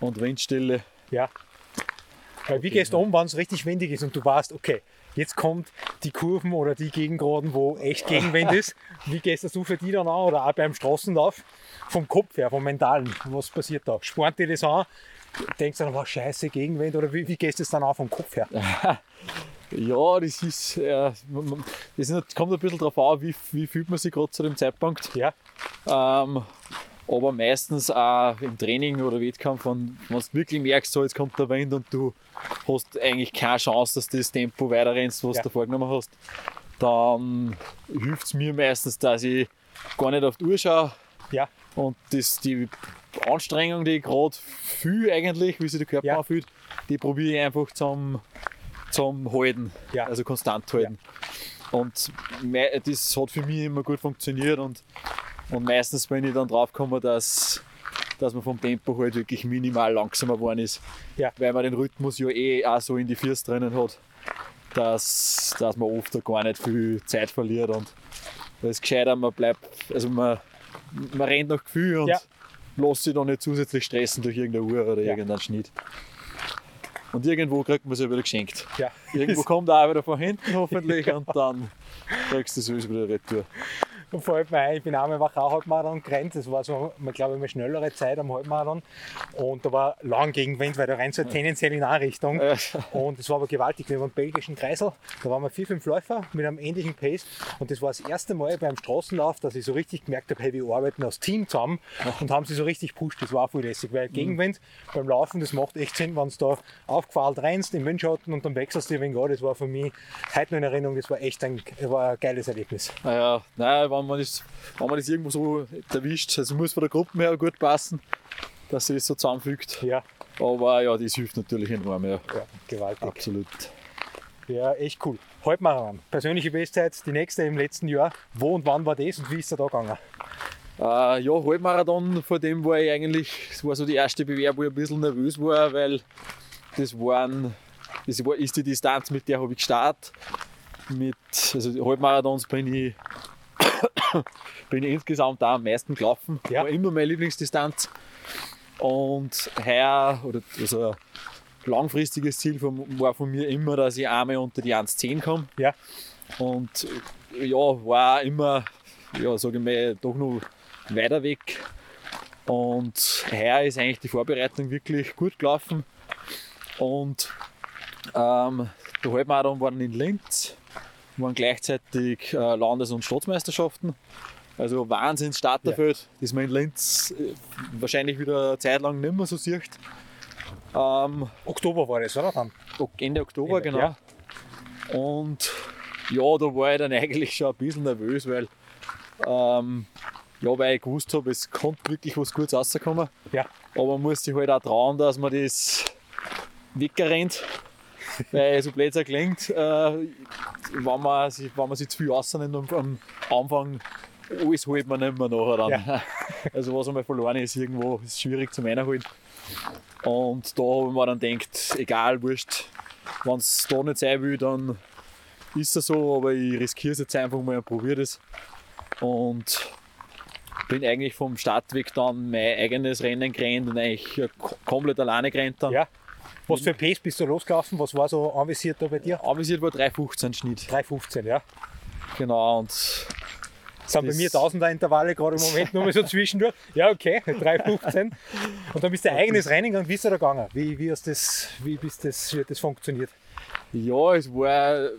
und Windstille. Ja. Weil wie gehst du um, wenn es richtig windig ist und du weißt, okay, jetzt kommt die Kurven oder die Gegengraden, wo echt Gegenwind (laughs) ist. Wie gehst du für die dann an oder auch beim Straßenlauf? Vom Kopf her, vom Mentalen, was passiert da? Spornt dir das an? Denkst du dann, was scheiße, Gegenwind oder wie, wie gehst du es dann an vom Kopf her? (laughs) Ja, das ist, äh, das kommt ein bisschen darauf an, wie, wie fühlt man sich gerade zu dem Zeitpunkt. Ja, Ähm, aber meistens auch im Training oder Wettkampf, wenn, wenn du wirklich merkst, so, jetzt kommt der Wind und du hast eigentlich keine Chance, dass du das Tempo weiterrennst, was Ja. du vorgenommen hast, dann hilft es mir meistens, dass ich gar nicht auf die Uhr schaue ja, und das, die Anstrengung, die ich gerade fühle eigentlich, wie sich der Körper Ja. anfühlt, die probiere ich einfach zum, zum Halten, Ja. also konstant halten. Und das hat für mich immer gut funktioniert und, und meistens bin ich dann draufgekommen, dass, dass man vom Tempo halt wirklich minimal langsamer geworden ist, Ja. weil man den Rhythmus ja eh auch so in die Füße drinnen hat, dass, dass man oft auch gar nicht viel Zeit verliert und da ist gescheiter, man bleibt, also man, man rennt nach Gefühl und Ja. lässt sich dann nicht zusätzlich stressen durch irgendeine Uhr oder Ja. irgendeinen Schnitt. Und irgendwo kriegt man es ja wieder geschenkt. ja. Irgendwo kommt er auch wieder von hinten hoffentlich und dann kriegst du es wieder retour. Und fällt mir ein, ich bin einmal Wachau Halbmarathon gerannt. Das war so, man glaube ich, eine schnellere Zeit am Halbmarathon. Und da war lang Gegenwind, weil da rennt so tendenziell in eine Richtung. Und es war aber gewaltig. Wir waren im belgischen Kreisel. Da waren wir vier, fünf Läufer mit einem ähnlichen Pace. Und das war das erste Mal beim Straßenlauf, dass ich so richtig gemerkt habe, hey, wir arbeiten als Team zusammen und haben sie so richtig gepusht. Das war auch voll lässig, weil Gegenwind beim Laufen, das macht echt Sinn, wenn du da aufgefallen rennst im Windschatten und dann wechselst du wenig an. Das war für mich heute noch in Erinnerung, das war echt ein, war ein geiles Erlebnis. naja, nein, wenn man, das, wenn man das irgendwo so erwischt, also muss von der Gruppe her gut passen, dass sich das so zusammenfügt. Ja, Aber ja, das hilft natürlich enorm, ja. ja gewaltig. Absolut. Ja, echt cool. Halbmarathon. Persönliche Bestzeit, die nächste im letzten Jahr. Wo und wann war das und wie ist er da gegangen? Äh, ja, Halbmarathon, vor dem war ich eigentlich, das war so die erste Bewerbung, wo ich ein bisschen nervös war, weil das waren, das war, ist die Distanz, mit der habe ich gestartet. Mit, also Halbmarathons bin ich, (coughs) bin insgesamt auch am meisten gelaufen. Ja. War immer meine Lieblingsdistanz. Und heuer, oder also langfristiges Ziel von, war von mir immer, dass ich einmal unter die 1,10 komme. Ja, Und ja, war immer, ja, sage ich mal, doch noch weiter weg. Und heuer ist eigentlich die Vorbereitung wirklich gut gelaufen. Und ähm, der Halbmarathon waren in Linz, waren gleichzeitig äh, Landes- und Staatsmeisterschaften. Also Wahnsinns Starterfeld, das man in Linz äh, wahrscheinlich wieder eine Zeit lang nicht mehr so sieht. Ähm, Oktober war das, oder? Dann? Ende Oktober, Ende, genau. ja. Und ja, da war ich dann (laughs) eigentlich schon ein bisschen nervös, weil, ähm, ja, weil ich gewusst habe, es konnte wirklich was Gutes rauskommen. Ja. Aber man muss sich halt auch trauen, dass man das wegrennt. weil so blöd es klingt, äh, wenn, man, sich- wenn man sich zu viel rausnimmt am, am Anfang, alles holt man nicht mehr nachher dann. Ja. (laughs) Also was einmal verloren ist, irgendwo ist schwierig zum Einholen. Und da habe ich mir dann gedacht, egal, wurscht, wenn es da nicht sein will, dann ist es so, aber ich riskiere es jetzt einfach mal und probiere das. Und bin eigentlich vom Startweg dann mein eigenes Rennen gerannt und eigentlich ko- komplett alleine gerannt dann. Ja. Was für Pace bist du losgelaufen? Was war so anvisiert da bei dir? Avisiert war 3,15 Schnitt. 3,15, ja. Genau, und Das sind bei mir Tausender Intervalle gerade im (laughs) Moment nur mal so zwischendurch. Ja, okay, (laughs) 3,15. Und dann bist du ein eigenes Rennen gegangen. Wie ist da gegangen? Wie, wie, hast das, wie, bist das, wie hat das funktioniert? ja, es war,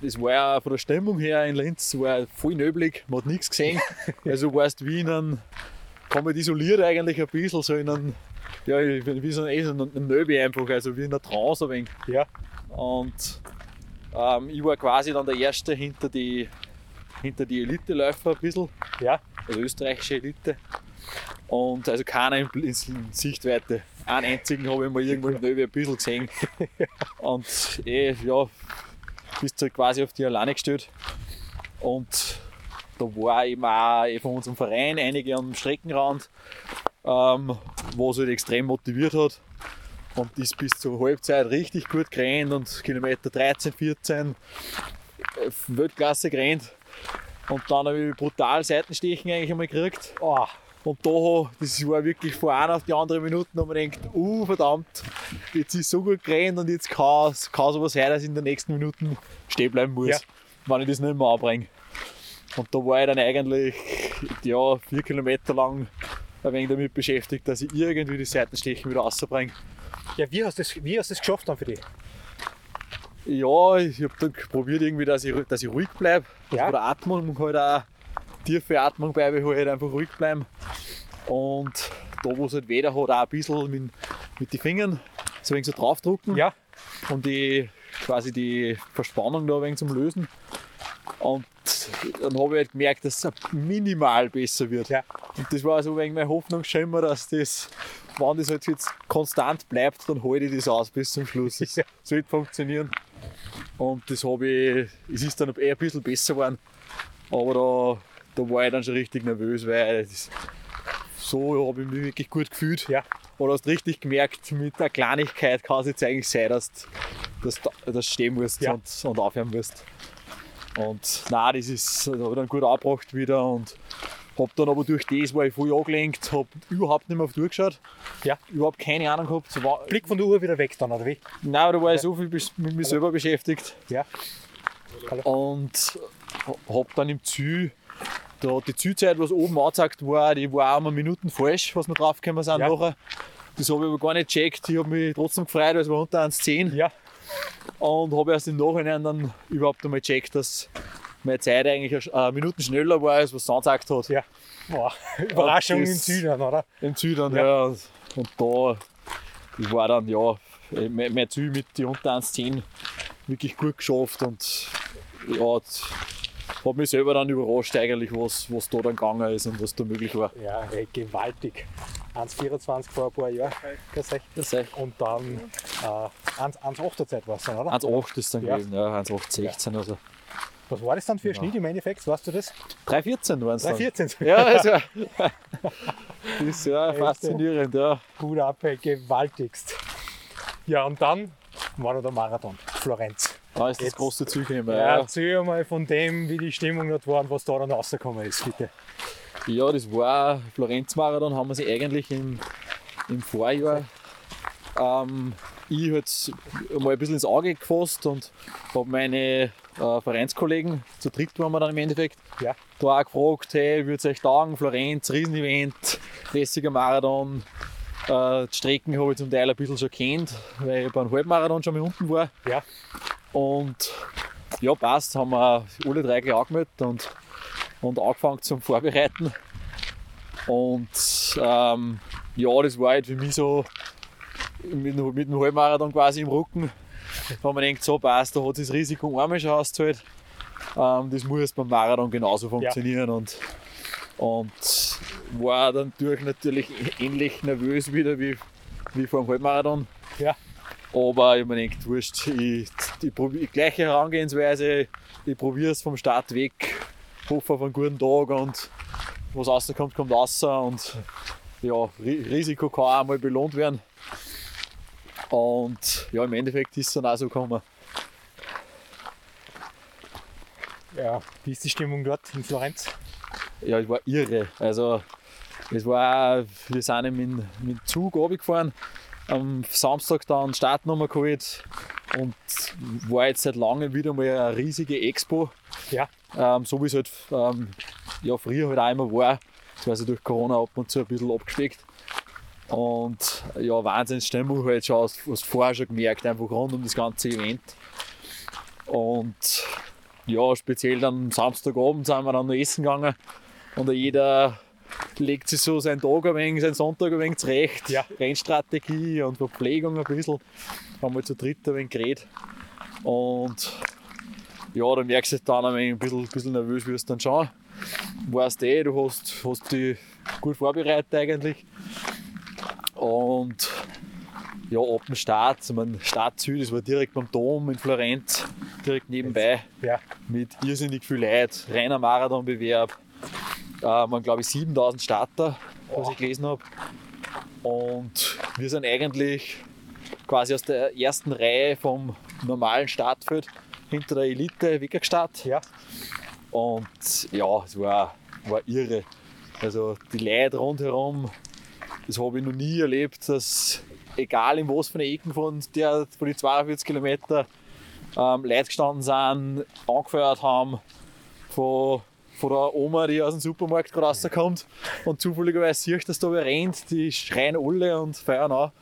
es war ja von der Stimmung her in Linz es war voll nöblig, man hat nichts gesehen. (laughs) Also warst wie in einem, komplett isoliert eigentlich ein bisschen, so in einem, ja, wie so ein, eh so ein Nöbi einfach, also wie in einer Trance ein wenig. Ja, Und ähm, ich war quasi dann der Erste hinter die, hinter die Elite-Läufer ein bisschen, ja, also österreichische Elite. Und also keiner in, in Sichtweite. Einen einzigen habe ich mal irgendwo im Nöwe ein bisschen gesehen. (laughs) Und eh, ja, bist halt quasi auf die alleine gestellt. Und da war eben auch eh von unserem Verein einige am Streckenrand. Ähm, was halt extrem motiviert hat. Und ist bis zur Halbzeit richtig gut gerannt und Kilometer 13, 14 äh, Weltklasse gerannt. Und dann habe ich brutal Seitenstechen eigentlich einmal gekriegt. Oh, Und da, das war wirklich von einer auf die andere Minute, und man denkt, uh, verdammt, jetzt ist so gut gerannt und jetzt kann kann sowas sein, dass ich in den nächsten Minuten stehen bleiben muss, Ja. wenn ich das nicht mehr anbringe. Und da war ich dann eigentlich ja, vier Kilometer lang ein wenig damit beschäftigt, dass ich irgendwie die Seitenstechen wieder rausbringe. ja, wie hast du das, wie hast du das geschafft dann für dich? Ja, ich habe dann probiert irgendwie, dass ich, dass ich ruhig bleibe. Ja. Oder Atmung halt auch tiefe Atmung beibehalten, einfach ruhig bleiben. Und da wo es halt weder hat, auch ein bisschen mit, mit den Fingern so ein wenig so draufdrucken Ja, und die quasi die Verspannung da ein wenig zum Lösen. Und dann habe ich halt gemerkt, dass es minimal besser wird. ja, Und das war so ein wenig meine Hoffnungsschimmer, dass das, wenn das halt jetzt konstant bleibt, dann halte ich das aus bis zum Schluss. Das (laughs) Ja. sollte funktionieren. Und das habe ich, es ist dann eher ein bisschen besser geworden. Aber da, da war ich dann schon richtig nervös, weil das, so habe ich mich wirklich gut gefühlt. ja. Oder hast richtig gemerkt, mit der Kleinigkeit kann es jetzt eigentlich sein, dass du dass, dass du stehen musst Ja. und, und aufhören musst. Und nein, das ist, da ich dann gut angebracht wieder und habe dann aber durch das, war ich voll angelenkt, habe überhaupt nicht mehr auf die Uhr geschaut, Ja. überhaupt keine Ahnung gehabt. So war, Blick von der Uhr wieder weg dann, oder wie? nein, da war ich so viel mit mir selber beschäftigt Ja, und habe dann im Ziel, da die Zielzeit, was oben angezeigt war, die war einmal Minuten falsch, was wir draufgekommen sind Ja. nachher. Das habe ich aber gar nicht gecheckt. Ich habe mich trotzdem gefreut, weil es war unter 1,10 ja, und habe erst im Nachhinein dann überhaupt einmal gecheckt, dass meine Zeit eigentlich eine Minuten schneller war, als was es angezeigt hat. ja. (laughs) Überraschung im Süden, oder? Im Süden, Ja. ja. Und da das war dann, ja, mein, mein Ziel mit die unter 1,10 wirklich gut geschafft und ja, habe mich selber dann überrascht eigentlich, was, was da dann gegangen ist und was da möglich war. Ja, ey, gewaltig. 1,24 vor ein paar Jahren. grüß euch. Das ist Und dann äh, 1 1,8er Zeit war es dann, oder? 1,8 ist dann Ja. gewesen, ja, 1,816 also. Was war das dann für ein Schnitt im Endeffekt? Weißt du das? 3,14 waren es dann. 3,14. Ja, also, (laughs) das ist ja faszinierend, ja. Gut ab, gewaltigst. Ja, und dann war noch der Marathon, Florenz. Da ist das Jetzt- große Ziel gekommen. Ja. Ja. Erzähl mal von dem, wie die Stimmung dort war und was da dann rausgekommen ist, bitte. Ja, das war Florenz-Marathon, haben wir sie eigentlich im, im Vorjahr ähm, ich halt mal ein bisschen ins Auge gefasst und habe meine äh, Vereinskollegen, zu dritt waren wir dann im Endeffekt, Ja. da auch gefragt, hey, würde es euch taugen, Florenz, Riesenevent, lässiger Marathon. Äh, die Strecken habe ich zum Teil ein bisschen schon kennt, weil ich beim Halbmarathon schon mal unten war. Ja, Und ja, passt, haben wir alle drei gleich angemeldet und, und angefangen zum Vorbereiten. Und ähm, ja, das war halt für mich so mit, dem- mit dem Halbmarathon quasi im Rücken. Da wir gedacht, so passt, da hat sich das Risiko einmal schon ausgezahlt. Ähm, das muss beim Marathon genauso funktionieren. Und, und war dann durch natürlich ähnlich nervös wieder wie, wie vor dem Halbmarathon. ja, Aber ich mir gedacht, wurscht, ich, ich probier, gleiche Herangehensweise, ich probiere es vom Start weg, hoffe auf einen guten Tag und was rauskommt, kommt raus und ja, Ri- Risiko kann auch mal belohnt werden. Und ja, im Endeffekt ist es dann auch so gekommen. ja. Wie ist die Stimmung dort in Florenz? Ja, es war irre. Also, es war, wir sind mit, mit dem Zug runtergefahren, am Samstag dann Startnummer geholt und war jetzt seit langem wieder mal eine riesige Expo. Ja, Ähm, so wie es halt ähm, ja, früher halt auch immer war. Also durch Corona ab und zu ein bisschen abgesteckt. Und ja, Wahnsinnsstimmung halt schon, hast du vorher schon gemerkt, einfach rund um das ganze Event. Und ja, speziell dann Samstagabend sind wir dann noch essen gegangen und jeder legt sich so seinen Tag ein wenig, seinen Sonntag ein wenig zurecht. Ja. Rennstrategie und Verpflegung ein bisschen. Haben wir zu dritt ein wenig geredet. Und ja, dann merkst du dann ein, wenig, ein bisschen, bisschen nervös wirst dann schon. Weißt eh, du hast, hast dich gut vorbereitet eigentlich. Und ja, ab dem Start, ich mein Startziel, das war direkt beim Dom in Florenz, direkt nebenbei, ja, mit irrsinnig viel Leid, reiner Marathonbewerb. Äh, man glaube ich 7000 Starter was ich gelesen habe. Und wir sind eigentlich quasi aus der ersten Reihe vom normalen Startfeld hinter der Elite weggestartet. Ja. Und ja, es war, war irre. Also die Leute rundherum, das habe ich noch nie erlebt, dass egal in was von den Ecken von, der, von die 42 Kilometer ähm, Leute gestanden sind, angefeuert haben, von, von der Oma, die aus dem Supermarkt gerade rauskommt und zufälligerweise sieht, dass da wer rennt, die schreien alle und feiern an.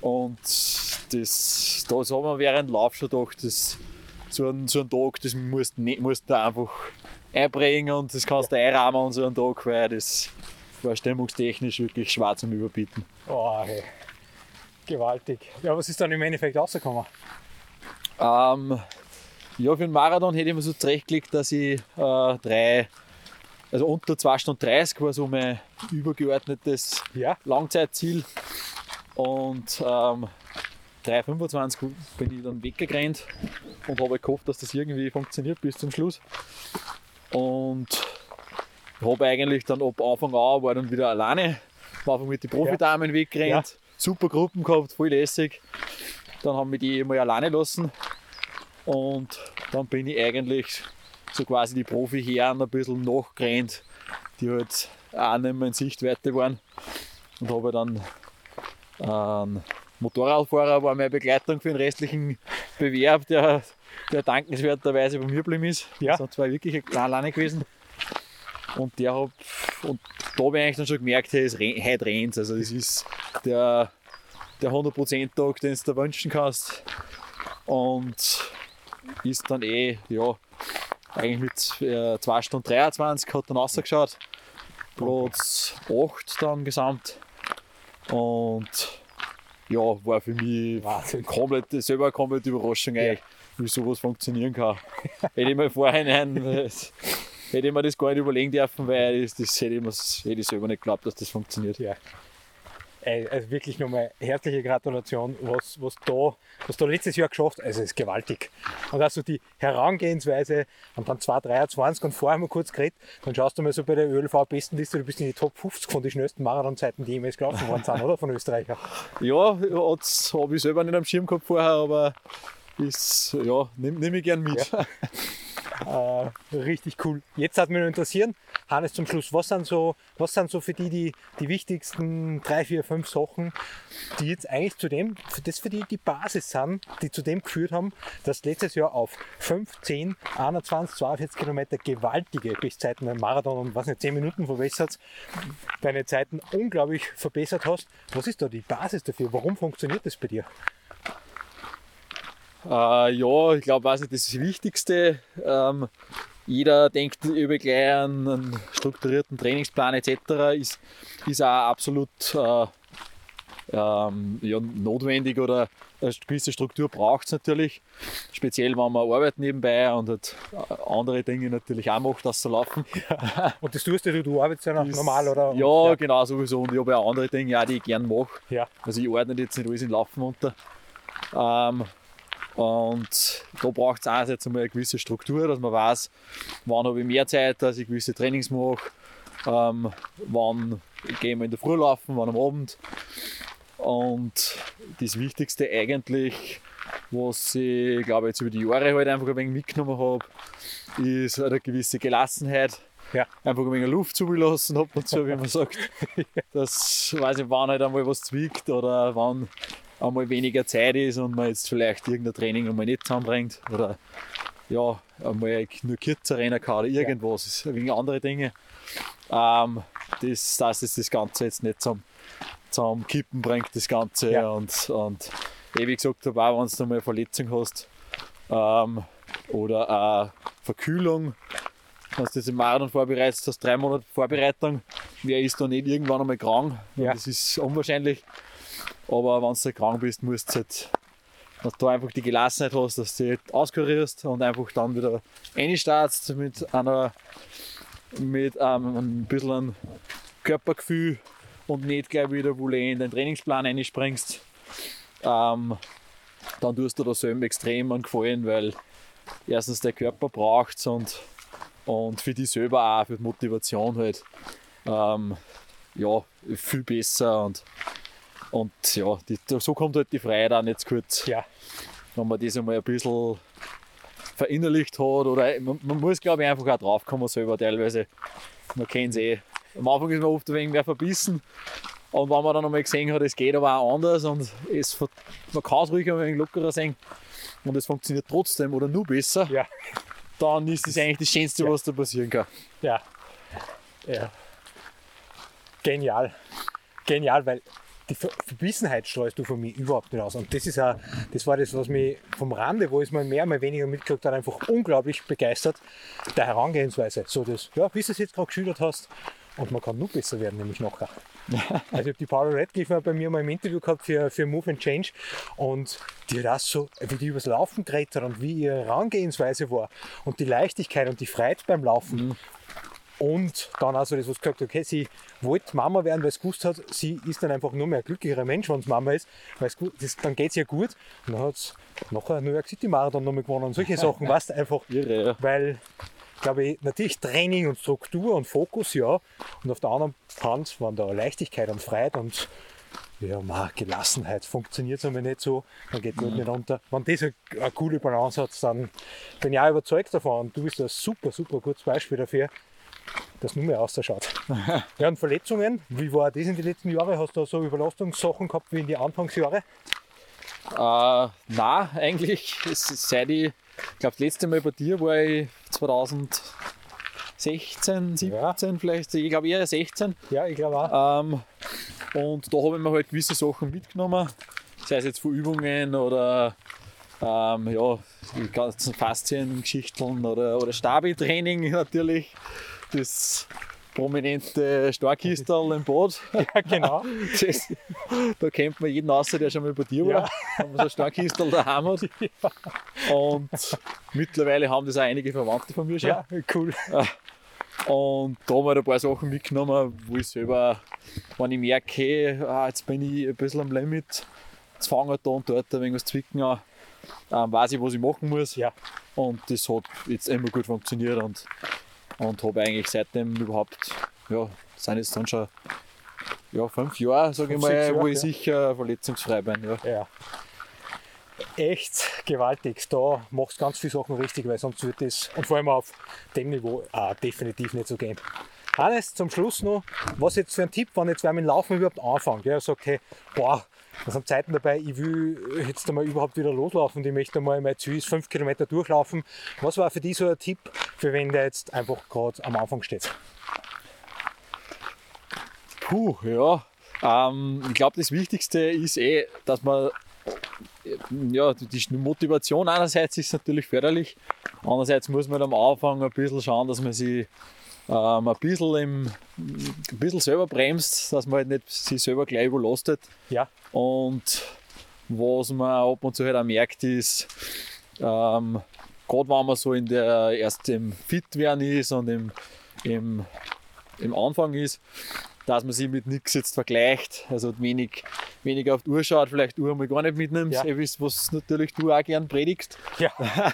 Und das, das haben wir während dem Lauf schon gedacht, das, so, ein, so ein Tag, das musst, du- musst du einfach einbringen und das kannst du einrahmen an so einen Tag, weil das war stimmungstechnisch wirklich schwer zum Überbieten. Oh, hey. Gewaltig. Ja, was ist dann im Endeffekt rausgekommen? Ähm, ja, für den Marathon hätte ich mir so zurechtgelegt, dass ich äh, drei, also unter 2 Stunden 30 war so mein übergeordnetes Ja. Langzeitziel. Und ähm, 3,25 bin ich dann weggerannt und habe gehofft, dass das irgendwie funktioniert bis zum Schluss. Und habe eigentlich dann ab Anfang an war dann wieder alleine, am Anfang mit den Profidamen weggerannt, super Gruppen gehabt, voll lässig. Dann haben wir die mal alleine lassen und dann bin ich eigentlich so quasi die Profi-Herren ein bisschen nachgerannt, die halt auch nicht mehr in Sichtweite waren. Und habe dann ein Motorradfahrer war meine Begleitung für den restlichen Bewerb, der, der dankenswerterweise bei mir geblieben ist. Ja. Sonst war ich wirklich alleine gewesen. Und der hab, und da habe ich eigentlich dann schon gemerkt, hey, es re- heute rennt Also das ist der, der 100%-Tag, den du dir wünschen kannst. Und ist dann eh, ja, eigentlich mit äh, 2 Stunden 23 hat dann rausgeschaut. Platz 8 dann gesamt. Und ja, war für mich Wahnsinn. komplett, selber eine komplette Überraschung eigentlich, wie sowas funktionieren kann. hätte ich mir Vorhinein, (laughs) hätte ich mir das gar nicht überlegen dürfen, weil das, das hätte, ich mir, hätte ich selber nicht geglaubt, dass das funktioniert. Ja. Ey, also wirklich nochmal herzliche Gratulation, was, was, da, was da letztes Jahr geschafft Also, es ist gewaltig. Und also die Herangehensweise, und dann 2,23 und vorher mal kurz geredet, dann schaust du mal so bei der ÖLV-Bestenliste, du bist in die Top 50 von den schnellsten Marathonzeiten, die jemals gelaufen worden sind, oder? Von Österreicher. Ja, das habe ich selber nicht am Schirm gehabt vorher, aber ist, ja, nehme nehm ich gern mit. Äh, richtig cool. Jetzt hat mich noch interessieren, Hannes, zum Schluss, was sind so, was sind so für die, die die wichtigsten drei, vier, fünf Sachen, die jetzt eigentlich zu dem, für das für die die Basis sind, die zu dem geführt haben, dass letztes Jahr auf 5, 10, 21, 42 Kilometer gewaltige Bestzeiten im Marathon und was nicht, 10 Minuten verbessert, deine Zeiten unglaublich verbessert hast. Was ist da die Basis dafür? Warum funktioniert das bei dir? Äh, ja, ich glaube, was ist das Wichtigste? Ähm, jeder denkt über gleich an einen strukturierten Trainingsplan etc. ist, ist auch absolut äh, ähm, ja, notwendig oder eine gewisse Struktur braucht es natürlich. Speziell, wenn man arbeitet nebenbei und halt äh, andere Dinge natürlich auch macht, dass sie laufen. (laughs) Und das tust du, du arbeitest ja noch Ist- normal, oder? Und, Ja, genau, sowieso. Und ich habe ja auch andere Dinge, auch, die ich gerne mache. ja. Also ich ordne jetzt nicht alles in Laufen unter. Ähm, und da braucht es auch jetzt einmal eine gewisse Struktur, dass man weiß, wann habe ich mehr Zeit, dass ich gewisse Trainings mache, ähm, wann gehen wir in der Früh laufen, wann am Abend. Und das Wichtigste eigentlich, was ich glaube jetzt über die Jahre halt einfach ein wenig mitgenommen habe, ist eine gewisse Gelassenheit. Ja. Einfach ein wenig Luft zulassen, ab und zu, wie man sagt. (laughs) Das weiß ich, wann halt einmal was zwickt oder wann einmal weniger Zeit ist und man jetzt vielleicht irgendein Training einmal nicht zusammenbringt oder ja, einmal nur kürzer rennen kann oder irgendwas, ist wegen andere Dinge. Ähm, das, dass es das Ganze jetzt nicht zum, zum Kippen bringt, das Ganze. Ja. Und, und eh, wie gesagt habe, auch wenn du mal eine Verletzung hast ähm, oder eine Verkühlung, wenn du das im Marathon vorbereitest, hast drei Monate Vorbereitung, wer ist da nicht irgendwann einmal krank? Ja. Das ist unwahrscheinlich. Aber wenn du krank bist, musst du halt, dass du einfach die Gelassenheit hast, dass du halt auskurierst und einfach dann wieder reinstartst mit einer mit ähm, ein bisschen Körpergefühl und nicht gleich wieder, wo in den Trainingsplan einspringst. Ähm, dann tust du da selber extrem einen Gefallen, weil erstens der Körper braucht und, und für dich selber auch, für die Motivation halt. Ähm, ja, viel besser und, und ja, die, so kommt halt die Freiheit auch nicht zu kurz. Ja. Wenn man das einmal ein bisschen verinnerlicht hat oder man, man muss glaube ich einfach auch draufkommen selber teilweise. Man kennt es eh. Am Anfang ist man oft wenig mehr verbissen und wenn man dann einmal gesehen hat, es geht aber auch anders und es, man kann es ruhig ein wenig lockerer sehen und es funktioniert trotzdem oder nur besser, Ja. dann ist das eigentlich das Schönste, Ja. was da passieren kann. Ja. ja. Genial. Genial, weil die Ver- Verbissenheit streust du von mir überhaupt nicht aus. Und das ist auch, das war das, was mich vom Rande, wo ich es mal mehr, mal weniger mitgekriegt habe, einfach unglaublich begeistert, der Herangehensweise. So das, ja, wie du es jetzt gerade geschildert hast, und man kann nur besser werden, nämlich nachher. (laughs) Also ich habe die Paula Radcliffe bei mir mal im Interview gehabt für, für Move and Change und die hat auch so, wie die übers Laufen geredet hat und wie ihre Herangehensweise war und die Leichtigkeit und die Freiheit beim Laufen. Und dann also das, was gesagt hat, okay, sie wollte Mama werden, weil sie gewusst hat, sie ist dann einfach nur mehr ein glücklicherer Mensch, wenn es Mama ist, weil es gut, das, dann geht es ihr gut. Und dann hat sie nachher New York City Marathon nochmal gewonnen und solche Sachen, (laughs) weißt du, einfach, Irre, ja. weil, glaube ich, natürlich Training und Struktur und Fokus, ja, und auf der anderen Hand waren da Leichtigkeit und Freiheit und ja, ma, Gelassenheit funktioniert es aber nicht so, dann geht es nicht runter. Wenn das eine, eine coole Balance hat, dann bin ich auch überzeugt davon. Und du bist ein super, super gutes Beispiel dafür, dass nur mehr ausschaut. (laughs) ja, und Verletzungen, wie war das in den letzten Jahren? Hast du da so Überlastungssachen gehabt wie in die Anfangsjahre? Äh, nein, eigentlich, seit ich, ich glaube, das letzte Mal bei dir war ich 2016, 17 vielleicht, ich glaube eher 16. Ja, ich glaube auch. Ähm, und da habe ich mir halt gewisse Sachen mitgenommen, sei es jetzt von Übungen oder ähm, ja, die ganzen Fasziengeschichten oder, oder Stabi-Training natürlich. Das prominente Starkistel im Bad. (laughs) Ja, genau. Das, da kennt man jeden außer, der schon mal bei dir war. Ja. Wenn man so ein Starkistel daheim hat. (laughs) Und mittlerweile haben das auch einige Verwandte von mir schon. Ja, cool. Und da haben wir halt ein paar Sachen mitgenommen, wo ich selber, wenn ich merke, hey, ah, jetzt bin ich ein bisschen am Limit, jetzt fange ich da und dort ein wenig was zwicken an, ähm, weiß ich, was ich machen muss. Ja. Und das hat jetzt immer gut funktioniert und, und habe eigentlich seitdem überhaupt, ja, sind jetzt dann schon ja, fünf Jahre, sage ich mal, wo ich ja. sicher verletzungsfrei bin. Ja. Ja. Echt gewaltig. Da machst du ganz viele Sachen richtig, weil sonst wird das, und vor allem auf dem Niveau, äh, definitiv nicht so gehen. Hannes, zum Schluss noch, was jetzt für ein Tipp, wenn jetzt wer mit dem Laufen überhaupt anfängt, ja, sagt, hey, boah, da sind Zeiten dabei, ich will jetzt einmal überhaupt wieder loslaufen ich möchte einmal mein Ziel ist 5 Kilometer durchlaufen. Was war für dich so ein Tipp, für wen der jetzt einfach gerade am Anfang steht? Puh, ja. Ähm, ich glaube, das Wichtigste ist eh, dass man ja, die Motivation einerseits ist natürlich förderlich, andererseits muss man am Anfang ein bisschen schauen, dass man sich ähm, ein, bisschen im, ein bisschen selber bremst, dass man halt nicht sich selber gleich überlastet. Ja, Und was man ab und zu halt auch merkt, ist, ähm, gerade wenn man so in der erst im Fitwerden ist und im, im, im Anfang ist, dass man sich mit nichts jetzt vergleicht, also wenig, wenig auf die Uhr schaut, vielleicht die Uhr mal gar nicht mitnimmt, Ja. wisst, was natürlich du auch gern predigst. ja, (laughs)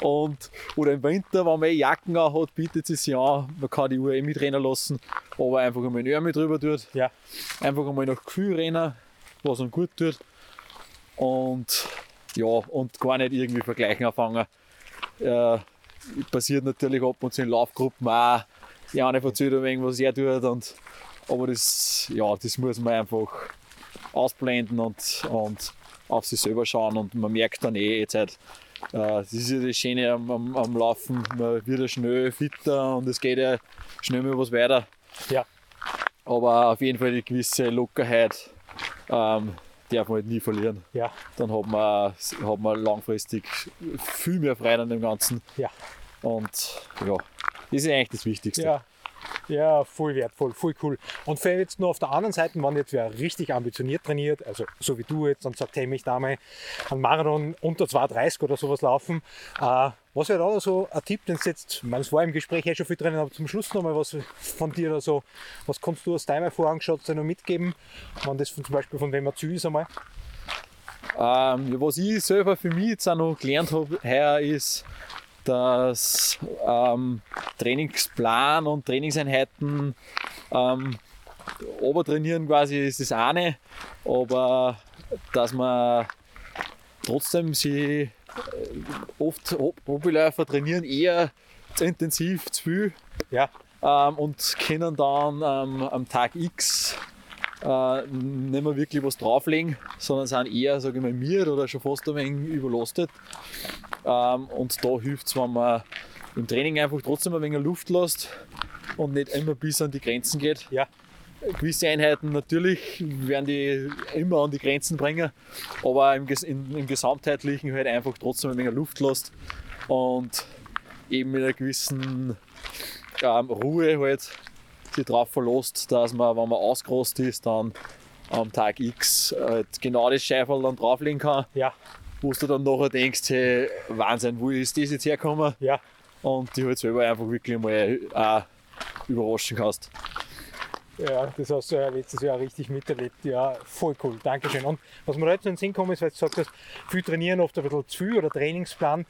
Und, oder im Winter, wenn man eh Jacken auch hat, bietet es sich an, man kann die Uhr eh mitrennen lassen, aber einfach einmal einen Ärmel drüber tut ja, einfach einmal nach Gefühl rennen, was einem gut tut. Und ja, und gar nicht irgendwie vergleichen anfangen. Äh, passiert natürlich ab und zu in Laufgruppen auch. Die eine wenig, was er tut. Und, aber das, ja, das muss man einfach ausblenden und, und auf sich selber schauen. Und man merkt dann eh jetzt halt, äh, das ist ja das Schöne am, am, am Laufen, man wird ja schnell fitter und es geht ja schnell mal was weiter. ja, Aber auf jeden Fall die gewisse Lockerheit ähm, darf man halt nie verlieren. ja, Dann hat man, hat man langfristig viel mehr Freude an dem Ganzen. ja. Und ja, das ist eigentlich das Wichtigste. Ja, ja, voll wertvoll, voll cool. Und für jetzt nur auf der anderen Seite, wenn jetzt wer richtig ambitioniert trainiert, also so wie du jetzt, und sagt, hey, ich möchte einmal einen Marathon unter 2,30 oder sowas laufen. Äh, was wäre da so ein Tipp, den jetzt, ich meine, es war im Gespräch eh schon viel drin, aber zum Schluss nochmal was von dir oder so, was kannst du aus deinem Erfahrungsschatz noch mitgeben, wenn das zum Beispiel von wem zu ist einmal? Ähm, ja, was ich selber für mich jetzt auch noch gelernt habe, ist, dass ähm, Trainingsplan und Trainingseinheiten ähm, Obertrainieren quasi ist das eine, aber dass man trotzdem sie äh, oft Hob- Hobbyläufer trainieren eher zu intensiv, zu viel Ja, ähm, und können dann ähm, am Tag X äh, nicht mehr wirklich was drauflegen, sondern sind eher, sage ich mal, miert oder schon fast ein wenig überlastet. Ähm, und da hilft es, wenn man im Training einfach trotzdem ein wenig Luft lässt und nicht immer bis an die Grenzen geht. ja, Gewisse Einheiten natürlich werden die immer an die Grenzen bringen, aber im, in, im Gesamtheitlichen halt einfach trotzdem ein wenig Luft lässt und eben mit einer gewissen ähm, Ruhe halt sich darauf verlässt, dass man, wenn man ausgerost ist, dann am Tag X halt genau das Scheiferl dann drauflegen kann, ja, wo du dann nachher denkst, hey, Wahnsinn, wo ist das jetzt hergekommen? ja. Und die halt selber einfach wirklich mal auch überraschen kannst. Ja, das hast du ja letztes Jahr richtig miterlebt. Ja, voll cool. Dankeschön. Und was mir heute in den Sinn kommt, ist, weil du gesagt hast, viel trainieren oft ein bisschen zu viel oder Trainingsplan.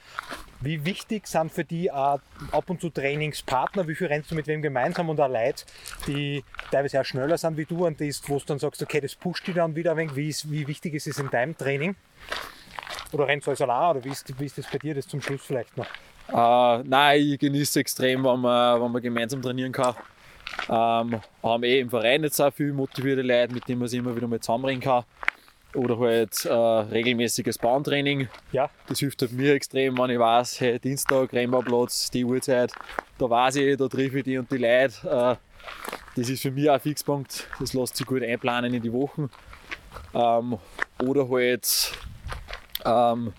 Wie wichtig sind für die auch ab und zu Trainingspartner? Wie viel rennst du mit wem gemeinsam und auch Leute, die teilweise auch schneller sind wie du und das, wo du dann sagst, okay, das pusht dich dann wieder ein wenig. Wie, ist, wie wichtig ist es in deinem Training? Oder rennst du alles allein? Oder wie ist, wie ist das bei dir? Das zum Schluss vielleicht noch. Äh, nein, ich genieße extrem, wenn man, wenn man gemeinsam trainieren kann. Ähm, haben eh im Verein jetzt auch viele motivierte Leute, mit denen man sich immer wieder mal zusammenbringen kann. Oder halt äh, regelmäßiges Bahntraining. Ja, Das hilft halt mir extrem, wenn ich weiß, hey, Dienstag, Rennbauplatz, die Uhrzeit, da weiß ich, da treffe ich die und die Leute. Äh, das ist für mich auch ein Fixpunkt, das lässt sich gut einplanen in die Wochen. Ähm, oder halt ähm,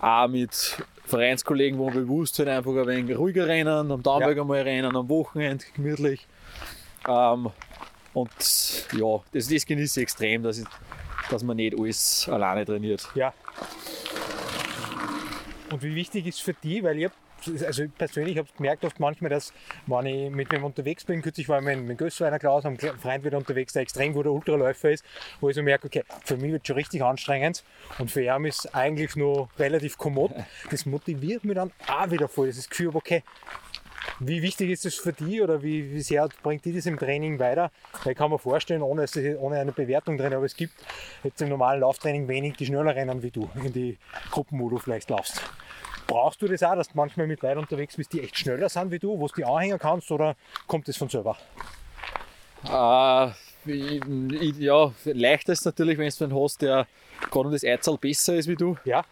auch mit Vereinskollegen, wo bewusst halt einfach ein wenig ruhiger rennen, am Daumenberg einmal rennen, am Wochenende gemütlich. Ähm, und ja, das, das genieße ich extrem, dass, ich, dass man nicht alles alleine trainiert. Ja. Und wie wichtig ist für die, weil ich hab, also ich persönlich habe gemerkt oft manchmal, dass wenn ich mit wem unterwegs bin, kürzlich war ich mit, mit Gössweiner Klaus, einem Freund wieder unterwegs, der extrem guter Ultraläufer ist, wo ich so merke, okay, für mich wird schon richtig anstrengend und für ihn ist eigentlich nur relativ kommod. Das motiviert mich dann auch wieder voll, dieses Gefühl, okay, wie wichtig ist das für die oder wie, wie sehr bringt die das im Training weiter? Ich kann mir vorstellen, ohne, ohne eine Bewertung drin, aber es gibt jetzt im normalen Lauftraining wenig, die schneller rennen wie du, in die Gruppen, vielleicht laufst. Brauchst du das auch, dass du manchmal mit Leuten unterwegs bist, die echt schneller sind wie du, wo du die anhängen kannst oder kommt das von selber? Äh, ja, leichter ist natürlich, wenn du einen hast, der gerade um das Eizahl besser ist wie du. Ja,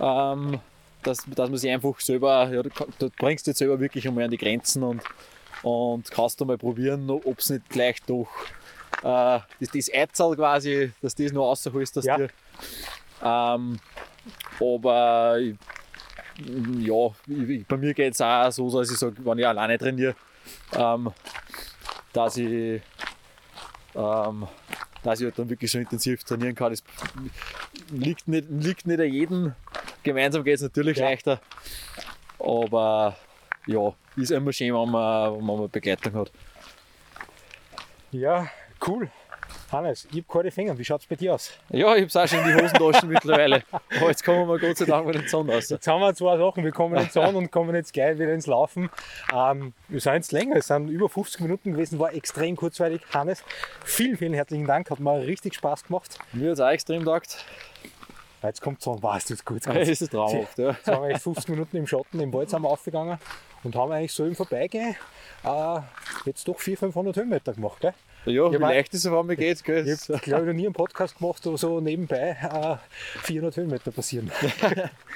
Ähm, dass, dass man sich einfach selber, ja, du, bringst dich selber wirklich einmal an die Grenzen und, und kannst du mal probieren, ob es nicht gleich doch äh, das, das Eizahl quasi, dass das noch rausholst, dass Ja. dir. Ähm, aber ja, ich, bei mir geht es auch so, dass ich sage, wenn ich alleine trainiere, ähm, dass ich ähm, dass ich halt dann wirklich so intensiv trainieren kann. Das liegt nicht, liegt nicht an jedem. Gemeinsam geht es natürlich Ja. leichter. Aber ja, ist immer schön, wenn man, wenn man Begleitung hat. ja, cool. Hannes, ich habe keine Finger. Wie schaut es bei dir aus? Ja, ich habe es auch schon in die Hosentaschen mittlerweile. (laughs) Aber jetzt kommen wir Gott sei Dank mit den Sonne raus. Jetzt haben wir zwei Sachen. Wir kommen ins Sonne und kommen jetzt gleich wieder ins Laufen. Ähm, wir sind jetzt länger, es sind über 50 Minuten gewesen, war extrem kurzweilig. Hannes, vielen, vielen herzlichen Dank, hat mir richtig Spaß gemacht. Mir hat es auch extrem gedacht. Jetzt kommt Sonne, war es das gut. Es ist traumhaft. Ja. Jetzt haben wir eigentlich 50 Minuten im Schatten im Wald sind wir aufgegangen und haben eigentlich so im Vorbeigehen äh, jetzt doch 400, 500 Höhenmeter gemacht. Gell? Ja, wie leicht es auf einmal geht. Gell? Ich habe, glaube ich, noch nie einen Podcast gemacht, wo so nebenbei äh, 400 Höhenmeter passieren.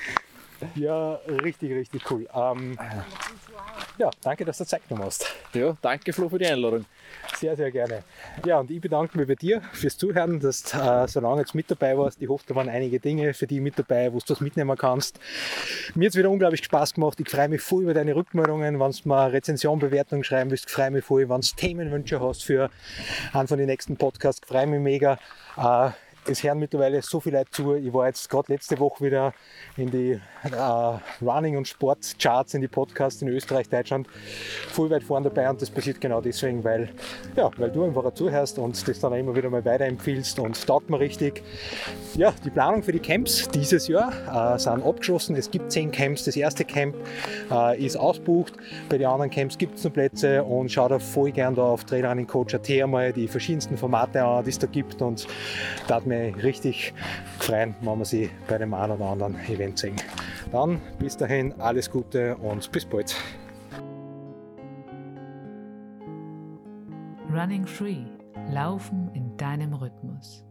(laughs) ja, richtig, richtig cool. Ähm, ja, danke, dass du Zeit genommen hast. Ja, danke Flo für die Einladung. Sehr, sehr gerne. Ja, und ich bedanke mich bei dir fürs Zuhören, dass du äh, so lange jetzt mit dabei warst. Ich hoffe, da waren einige Dinge für dich mit dabei, wo du das mitnehmen kannst. Mir hat es wieder unglaublich Spaß gemacht. Ich freue mich voll über deine Rückmeldungen. Wenn du mal Rezension, Bewertung schreiben willst, freue mich voll. Wenn du Themenwünsche hast für einen von den nächsten Podcasts, freue mich mega. Äh, es hören mittlerweile so viele Leute zu. Ich war jetzt gerade letzte Woche wieder in die äh, Running- und Sportcharts, in die Podcasts in Österreich, Deutschland, voll weit vorne dabei und das passiert genau deswegen, weil, ja, weil du einfach zuhörst und das dann immer wieder mal weiterempfiehlst und taugt mir richtig. Ja, die Planung für die Camps dieses Jahr äh, sind abgeschlossen. Es gibt zehn Camps. Das erste Camp äh, ist ausbucht. Bei den anderen Camps gibt es noch Plätze und schau da voll gern da auf Trailrunning-Coach.at einmal die verschiedensten Formate an, die es da gibt und da hat richtig freuen, wenn wir sie bei dem einen oder anderen Event sehen. Dann bis dahin alles Gute und bis bald. Running Free. Laufen in deinem Rhythmus.